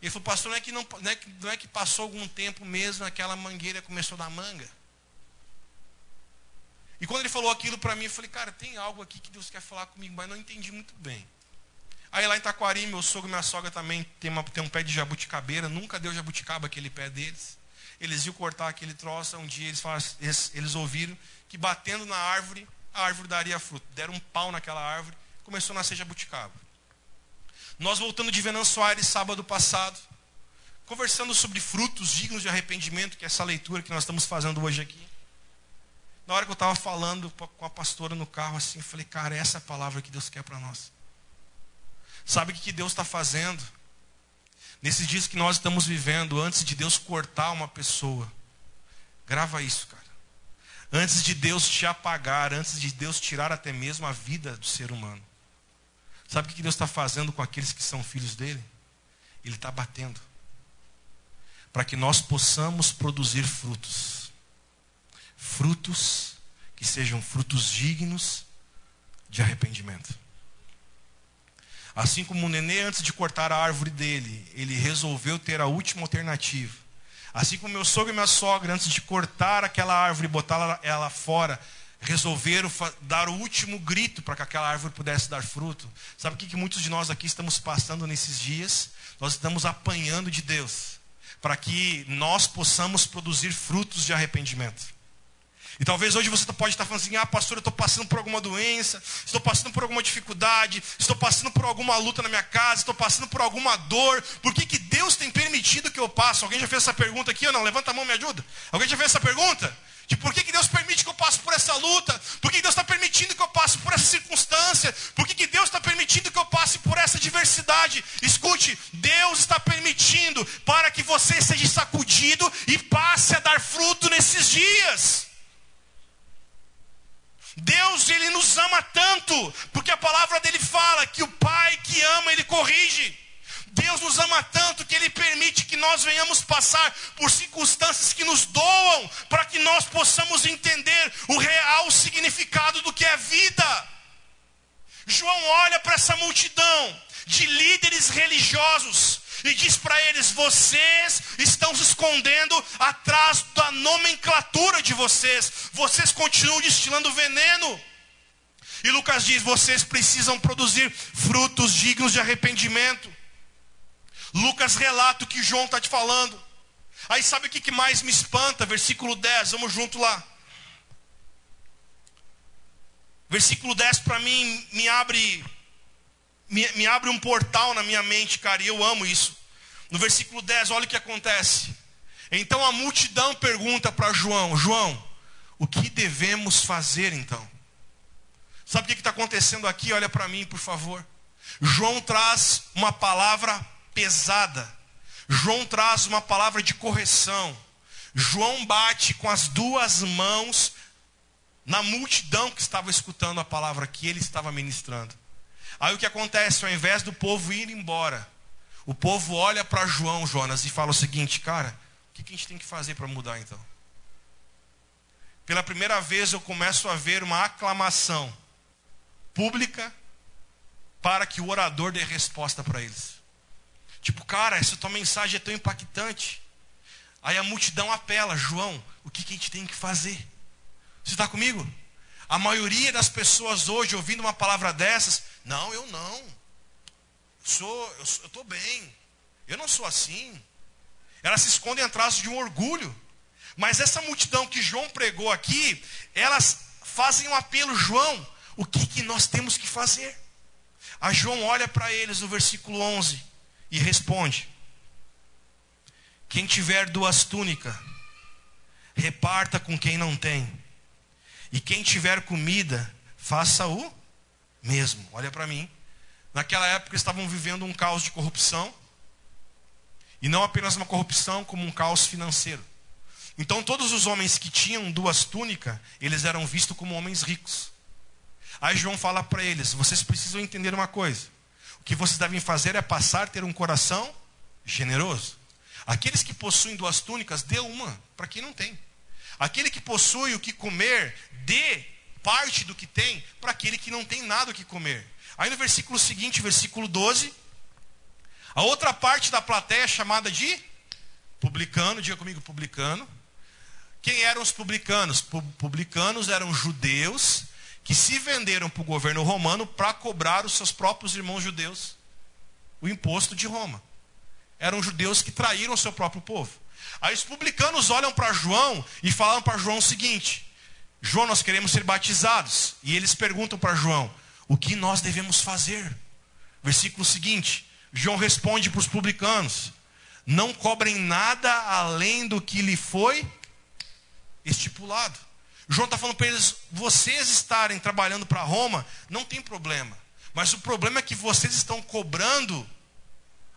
Ele falou, pastor, não é, que não, não, é que, não é que passou algum tempo mesmo, aquela mangueira começou a dar manga. E quando ele falou aquilo para mim, eu falei, cara, tem algo aqui que Deus quer falar comigo, mas não entendi muito bem. Aí lá em Taquari, meu sogro e minha sogra também tem, uma, tem um pé de jabuticabeira, nunca deu jabuticaba aquele pé deles. Eles iam cortar aquele troço, um dia eles, falaram, eles, eles ouviram que batendo na árvore, a árvore daria fruto. Deram um pau naquela árvore, começou a nascer jabuticaba. Nós voltando de Venan Soares sábado passado, conversando sobre frutos dignos de arrependimento, que é essa leitura que nós estamos fazendo hoje aqui. Na hora que eu estava falando com a pastora no carro, assim, eu falei, cara, essa é a palavra que Deus quer para nós. Sabe o que Deus está fazendo? Nesses dias que nós estamos vivendo, antes de Deus cortar uma pessoa, grava isso, cara. Antes de Deus te apagar, antes de Deus tirar até mesmo a vida do ser humano. Sabe o que Deus está fazendo com aqueles que são filhos dele? Ele está batendo. Para que nós possamos produzir frutos. Frutos que sejam frutos dignos de arrependimento. Assim como o nenê, antes de cortar a árvore dele, ele resolveu ter a última alternativa. Assim como meu sogro e minha sogra, antes de cortar aquela árvore e botar ela fora, resolveram dar o último grito para que aquela árvore pudesse dar fruto. Sabe o que, que muitos de nós aqui estamos passando nesses dias? Nós estamos apanhando de Deus para que nós possamos produzir frutos de arrependimento. E talvez hoje você pode estar falando assim: ah, pastor, eu estou passando por alguma doença, estou passando por alguma dificuldade, estou passando por alguma luta na minha casa, estou passando por alguma dor. Por que, que Deus tem permitido que eu passe? Alguém já fez essa pergunta aqui ou não? Levanta a mão, me ajuda. Alguém já fez essa pergunta? De por que, que Deus permite que eu passe por essa luta? Por que, que Deus está permitindo que eu passe por essa circunstância? Por que, que Deus está permitindo que eu passe por essa diversidade? Escute, Deus está permitindo para que você seja sacudido e passe a dar fruto nesses dias. Deus, ele nos ama tanto, porque a palavra dele fala que o pai que ama, ele corrige. Deus nos ama tanto que ele permite que nós venhamos passar por circunstâncias que nos doam, para que nós possamos entender o real significado do que é vida. João olha para essa multidão de líderes religiosos e diz para eles: vocês estão se escondendo atrás da nomenclatura de vocês, vocês continuam destilando veneno. E Lucas diz: vocês precisam produzir frutos dignos de arrependimento. Lucas relata o que João está te falando. Aí sabe o que mais me espanta? Versículo 10, vamos junto lá. Versículo 10 para mim me abre me, me abre um portal na minha mente, cara, e eu amo isso. No versículo 10, olha o que acontece. Então a multidão pergunta para João: João, o que devemos fazer então? Sabe o que está acontecendo aqui? Olha para mim, por favor. João traz uma palavra pesada. João traz uma palavra de correção. João bate com as duas mãos na multidão que estava escutando a palavra que ele estava ministrando. Aí o que acontece? Ao invés do povo ir embora, O povo olha para João, Jonas, e fala o seguinte: cara, o que a gente tem que fazer para mudar então? Pela primeira vez eu começo a ver uma aclamação pública para que o orador dê resposta para eles. Tipo, cara, essa tua mensagem é tão impactante. Aí a multidão apela, João, o que, que a gente tem que fazer? Você está comigo? A maioria das pessoas hoje ouvindo uma palavra dessas, não, eu não. Eu sou, eu estou bem. Eu não sou assim. Elas se escondem atrás de um orgulho. Mas essa multidão que João pregou aqui, elas fazem um apelo, João, o que, que nós temos que fazer? A João olha para eles no versículo 11 e responde: Quem tiver duas túnicas, reparta com quem não tem. E quem tiver comida, faça o mesmo. Olha para mim. Naquela época estavam vivendo um caos de corrupção. E não apenas uma corrupção, como um caos financeiro. Então todos os homens que tinham duas túnicas, eles eram vistos como homens ricos. Aí João fala para eles: vocês precisam entender uma coisa. O que vocês devem fazer é passar a ter um coração generoso. Aqueles que possuem duas túnicas, dê uma para quem não tem. Aquele que possui o que comer, dê parte do que tem para aquele que não tem nada o que comer. Aí no versículo seguinte, versículo 12, a outra parte da plateia é chamada de publicano, diga comigo, publicano. Quem eram os publicanos? Publicanos eram judeus que se venderam para o governo romano para cobrar os seus próprios irmãos judeus o imposto de Roma. Eram judeus que traíram o seu próprio povo. Aí os publicanos olham para João e falam para João o seguinte: João, nós queremos ser batizados. E eles perguntam para João: o que nós devemos fazer? Versículo seguinte: João responde para os publicanos: não cobrem nada além do que lhe foi estipulado. João está falando para eles: vocês estarem trabalhando para Roma, não tem problema. Mas o problema é que vocês estão cobrando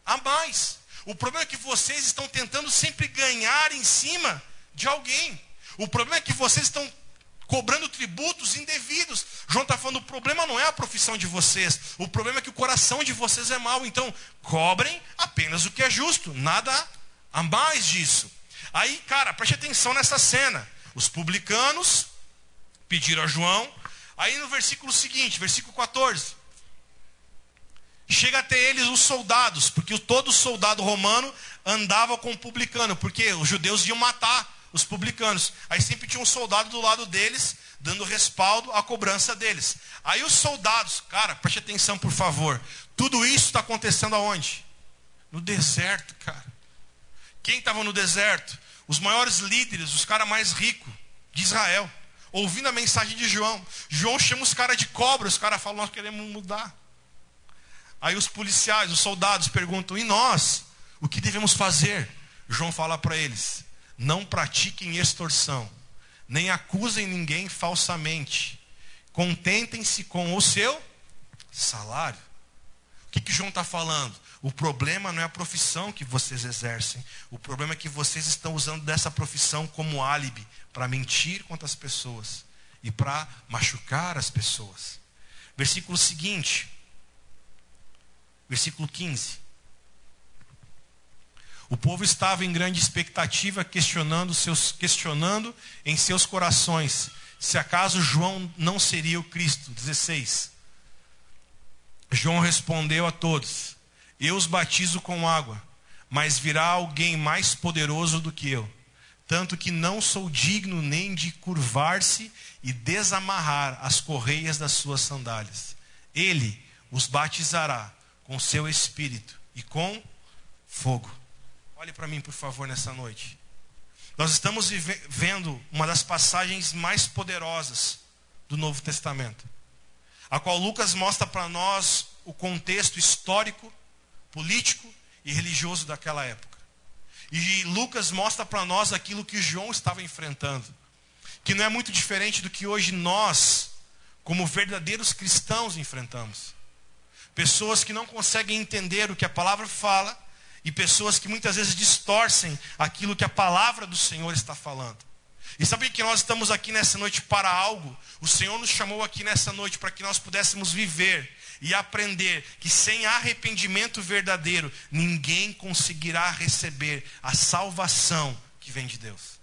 a mais. O problema é que vocês estão tentando sempre ganhar em cima de alguém. O problema é que vocês estão cobrando tributos indevidos. João está falando: o problema não é a profissão de vocês, o problema é que o coração de vocês é mau. Então, cobrem apenas o que é justo, nada a mais disso. Aí, cara, preste atenção nessa cena. Os publicanos pediram a João. Aí no versículo seguinte, versículo 14. Chega até eles os soldados, porque todo soldado romano andava com o publicano, porque os judeus iam matar os publicanos. Aí sempre tinha um soldado do lado deles, dando respaldo à cobrança deles. Aí os soldados, cara, preste atenção por favor. Tudo isso está acontecendo aonde? No deserto, cara. Quem estava no deserto? os maiores líderes, os caras mais ricos de Israel, ouvindo a mensagem de João. João chama os caras de cobra, os caras falam, nós queremos mudar. Aí os policiais, os soldados perguntam, e nós? O que devemos fazer? João fala para eles: não pratiquem extorsão, nem acusem ninguém falsamente. Contentem-se com o seu salário. O que, que João está falando? O problema não é a profissão que vocês exercem. O problema é que vocês estão usando dessa profissão como álibi para mentir contra as pessoas e para machucar as pessoas. Versículo seguinte, versículo 15. O povo estava em grande expectativa, questionando, seus, questionando em seus corações se acaso João não seria o Cristo. 16. João respondeu a todos: eu os batizo com água, mas virá alguém mais poderoso do que eu, tanto que não sou digno nem de curvar-se e desamarrar as correias das suas sandálias. Ele os batizará com seu espírito e com fogo. Olhe para mim, por favor, nessa noite. Nós estamos vendo uma das passagens mais poderosas do Novo Testamento, a qual Lucas mostra para nós o contexto histórico político e religioso daquela época. E Lucas mostra para nós aquilo que João estava enfrentando, que não é muito diferente do que hoje nós, como verdadeiros cristãos, enfrentamos. Pessoas que não conseguem entender o que a palavra fala e pessoas que muitas vezes distorcem aquilo que a palavra do Senhor está falando. E sabe que nós estamos aqui nessa noite para algo? O Senhor nos chamou aqui nessa noite para que nós pudéssemos viver e aprender que sem arrependimento verdadeiro, ninguém conseguirá receber a salvação que vem de Deus.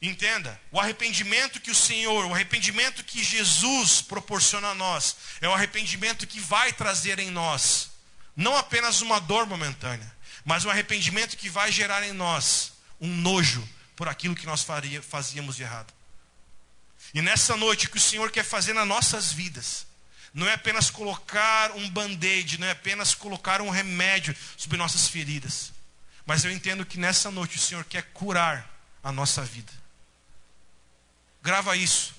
Entenda, o arrependimento que o Senhor, o arrependimento que Jesus proporciona a nós, é o arrependimento que vai trazer em nós, não apenas uma dor momentânea, mas um arrependimento que vai gerar em nós um nojo por aquilo que nós faria, fazíamos de errado. E nessa noite, o que o Senhor quer fazer nas nossas vidas, não é apenas colocar um band-aid, não é apenas colocar um remédio sobre nossas feridas, mas eu entendo que nessa noite o Senhor quer curar a nossa vida. Grava isso.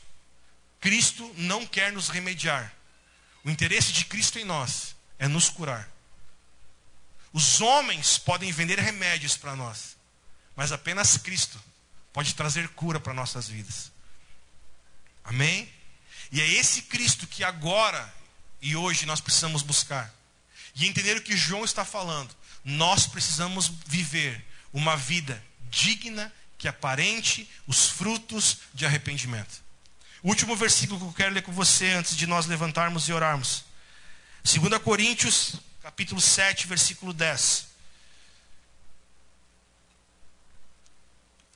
Cristo não quer nos remediar. O interesse de Cristo em nós é nos curar. Os homens podem vender remédios para nós, mas apenas Cristo pode trazer cura para nossas vidas. Amém? E é esse Cristo que agora e hoje nós precisamos buscar. E entender o que João está falando. Nós precisamos viver uma vida digna que aparente os frutos de arrependimento. O último versículo que eu quero ler com você antes de nós levantarmos e orarmos. 2 Coríntios, capítulo 7, versículo 10.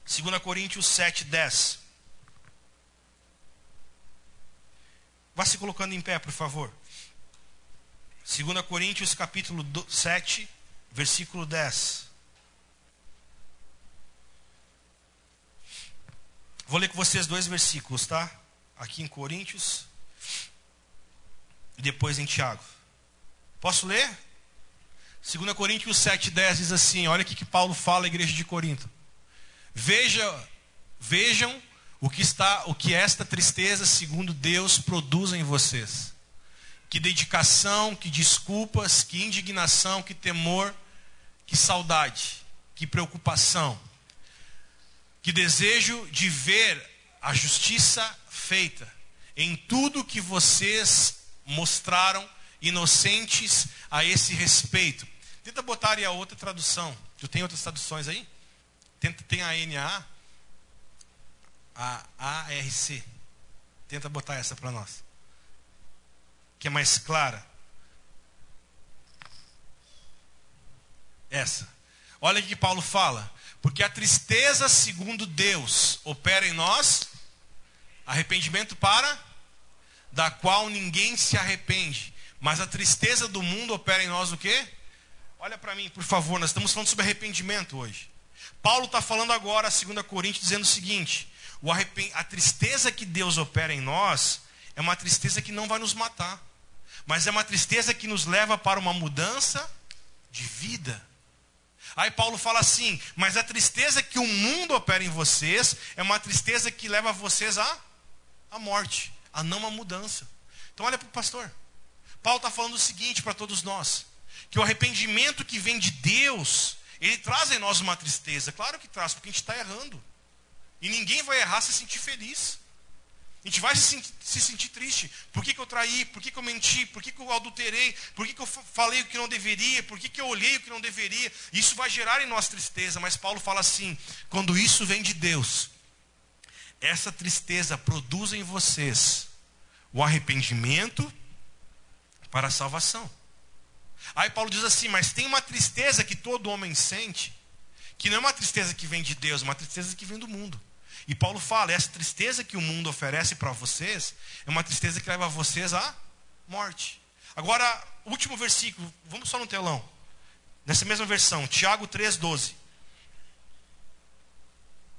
2 Coríntios 7, 10. Vá se colocando em pé, por favor. 2 Coríntios capítulo 7, versículo 10. Vou ler com vocês dois versículos, tá? Aqui em Coríntios e depois em Tiago. Posso ler? 2 Coríntios 7, 10 diz assim: olha o que Paulo fala à igreja de Corinto. Veja, vejam o que está, o que esta tristeza, segundo Deus, produz em vocês. Que dedicação, que desculpas, que indignação, que temor, que saudade, que preocupação, que desejo de ver a justiça feita em tudo que vocês mostraram inocentes a esse respeito. Tenta botar aí a outra tradução. Tu tem outras traduções aí? Tenta, tem a NA a ARC. Tenta botar essa para nós. Que é mais clara. Essa. Olha o que Paulo fala. Porque a tristeza, segundo Deus, opera em nós arrependimento para da qual ninguém se arrepende. Mas a tristeza do mundo opera em nós o quê? Olha para mim, por favor, nós estamos falando sobre arrependimento hoje. Paulo está falando agora, 2 Coríntios, dizendo o seguinte: a tristeza que Deus opera em nós é uma tristeza que não vai nos matar, mas é uma tristeza que nos leva para uma mudança de vida. Aí Paulo fala assim: mas a tristeza que o mundo opera em vocês é uma tristeza que leva vocês à, à morte, a não uma mudança. Então olha para o pastor. Paulo está falando o seguinte para todos nós: que o arrependimento que vem de Deus, ele traz em nós uma tristeza. Claro que traz, porque a gente está errando. E ninguém vai errar se sentir feliz. A gente vai se, se sentir triste. Por que, que, eu traí? Por que, que eu menti? Por que, que eu adulterei? Por que, que eu falei o que não deveria? Por que, que eu olhei o que não deveria? Isso vai gerar em nós tristeza. Mas Paulo fala assim: quando isso vem de Deus, essa tristeza produz em vocês o arrependimento para a salvação. Aí Paulo diz assim: mas tem uma tristeza que todo homem sente, que não é uma tristeza que vem de Deus, é uma tristeza que vem do mundo. E Paulo fala: essa tristeza que o mundo oferece para vocês é uma tristeza que leva vocês à morte. Agora, último versículo, vamos só no telão. Nessa mesma versão, Tiago 3,12.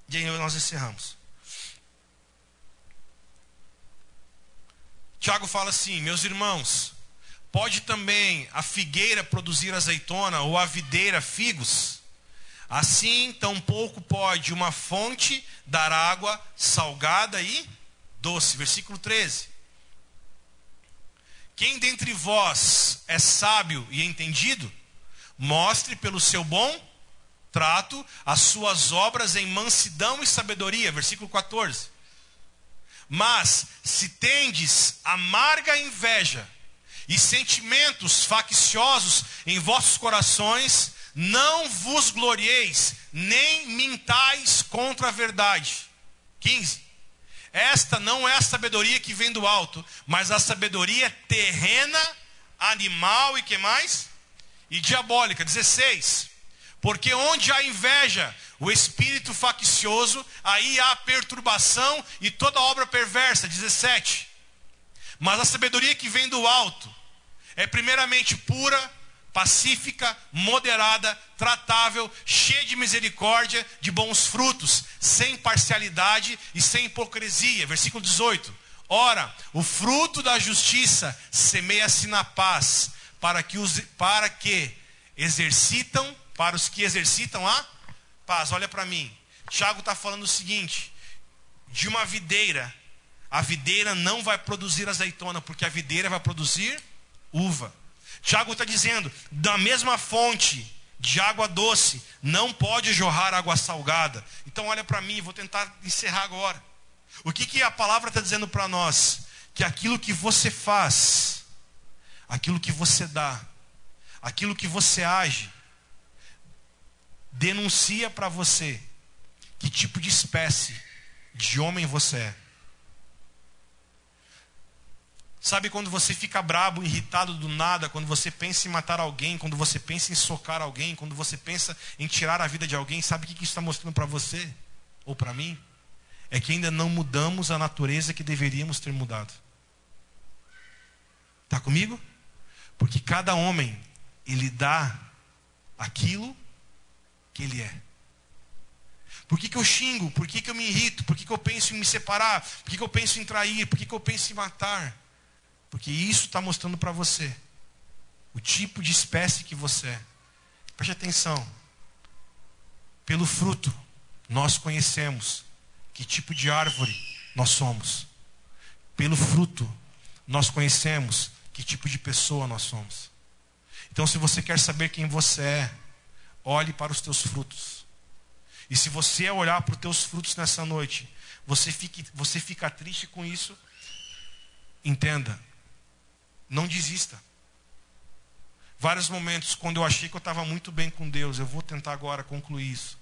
E aí nós encerramos. Tiago fala assim: Meus irmãos, pode também a figueira produzir azeitona ou a videira figos? Assim, tampouco pode uma fonte dar água salgada e doce. Versículo 13. Quem dentre vós é sábio e entendido, mostre pelo seu bom trato as suas obras em mansidão e sabedoria. Versículo 14. Mas se tendes amarga inveja e sentimentos facciosos em vossos corações, não vos glorieis, nem mintais contra a verdade. 15. esta não é a sabedoria que vem do alto, mas a sabedoria terrena, animal e que mais? E diabólica. 16. Porque onde há inveja, o espírito faccioso, aí há perturbação e toda obra perversa. 17. Mas a sabedoria que vem do alto é primeiramente pura, pacífica, moderada, tratável, cheia de misericórdia, de bons frutos, sem parcialidade e sem hipocrisia. Versículo 18. Ora, o fruto da justiça semeia-se na paz, para que, os, para que exercitam, para os que exercitam a paz. Olha para mim. Tiago está falando o seguinte: de uma videira, a videira não vai produzir azeitona, porque a videira vai produzir uva. Tiago está dizendo: da mesma fonte de água doce não pode jorrar água salgada. Então, olha para mim, vou tentar encerrar agora. O que, que a palavra está dizendo para nós? Que aquilo que você faz, aquilo que você dá, aquilo que você age, denuncia para você que tipo de espécie de homem você é. Sabe quando você fica brabo, irritado do nada, quando você pensa em matar alguém, quando você pensa em socar alguém, quando você pensa em tirar a vida de alguém, sabe o que isso está mostrando para você? Ou para mim? É que ainda não mudamos a natureza que deveríamos ter mudado. Está comigo? Porque cada homem, ele dá aquilo que ele é. Por que, que eu xingo? Por que, que eu me irrito? Por que, que eu penso em me separar? Por que, que eu penso em trair? Por que, que eu penso em matar? Porque isso está mostrando para você o tipo de espécie que você é. Preste atenção. Pelo fruto, nós conhecemos que tipo de árvore nós somos. Pelo fruto, nós conhecemos que tipo de pessoa nós somos. Então, se você quer saber quem você é, olhe para os teus frutos. E se você olhar para os teus frutos nessa noite, você fica, você fica triste com isso, entenda, não desista. Vários momentos, quando eu achei que eu estava muito bem com Deus, eu vou tentar agora concluir isso.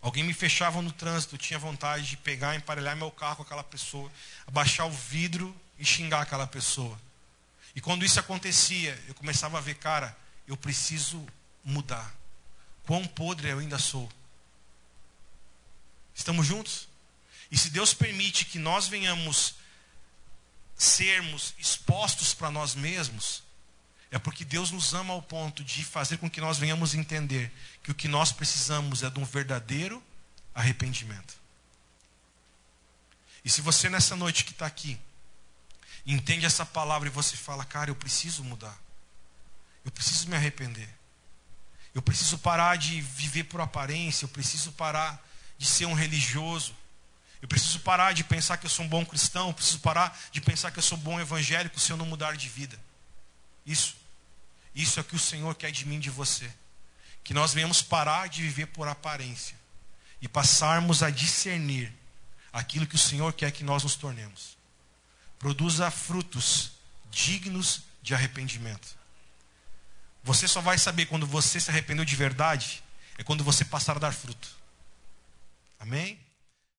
Alguém me fechava no trânsito, eu tinha vontade de pegar, emparelhar meu carro com aquela pessoa, abaixar o vidro e xingar aquela pessoa. E quando isso acontecia, eu começava a ver, cara, eu preciso mudar. Quão podre eu ainda sou. Estamos juntos? E se Deus permite que nós venhamos sermos expostos para nós mesmos, é porque Deus nos ama ao ponto de fazer com que nós venhamos entender que o que nós precisamos é de um verdadeiro arrependimento. E se você nessa noite que está aqui, entende essa palavra e você fala, cara, eu preciso mudar, eu preciso me arrepender, eu preciso parar de viver por aparência, eu preciso parar de ser um religioso, eu preciso parar de pensar que eu sou um bom cristão, preciso parar de pensar que eu sou um bom evangélico se eu não mudar de vida. Isso. Isso é o que o Senhor quer de mim e de você. Que nós venhamos parar de viver por aparência e passarmos a discernir aquilo que o Senhor quer que nós nos tornemos. Produza frutos dignos de arrependimento. Você só vai saber quando você se arrependeu de verdade, é quando você passar a dar fruto. Amém?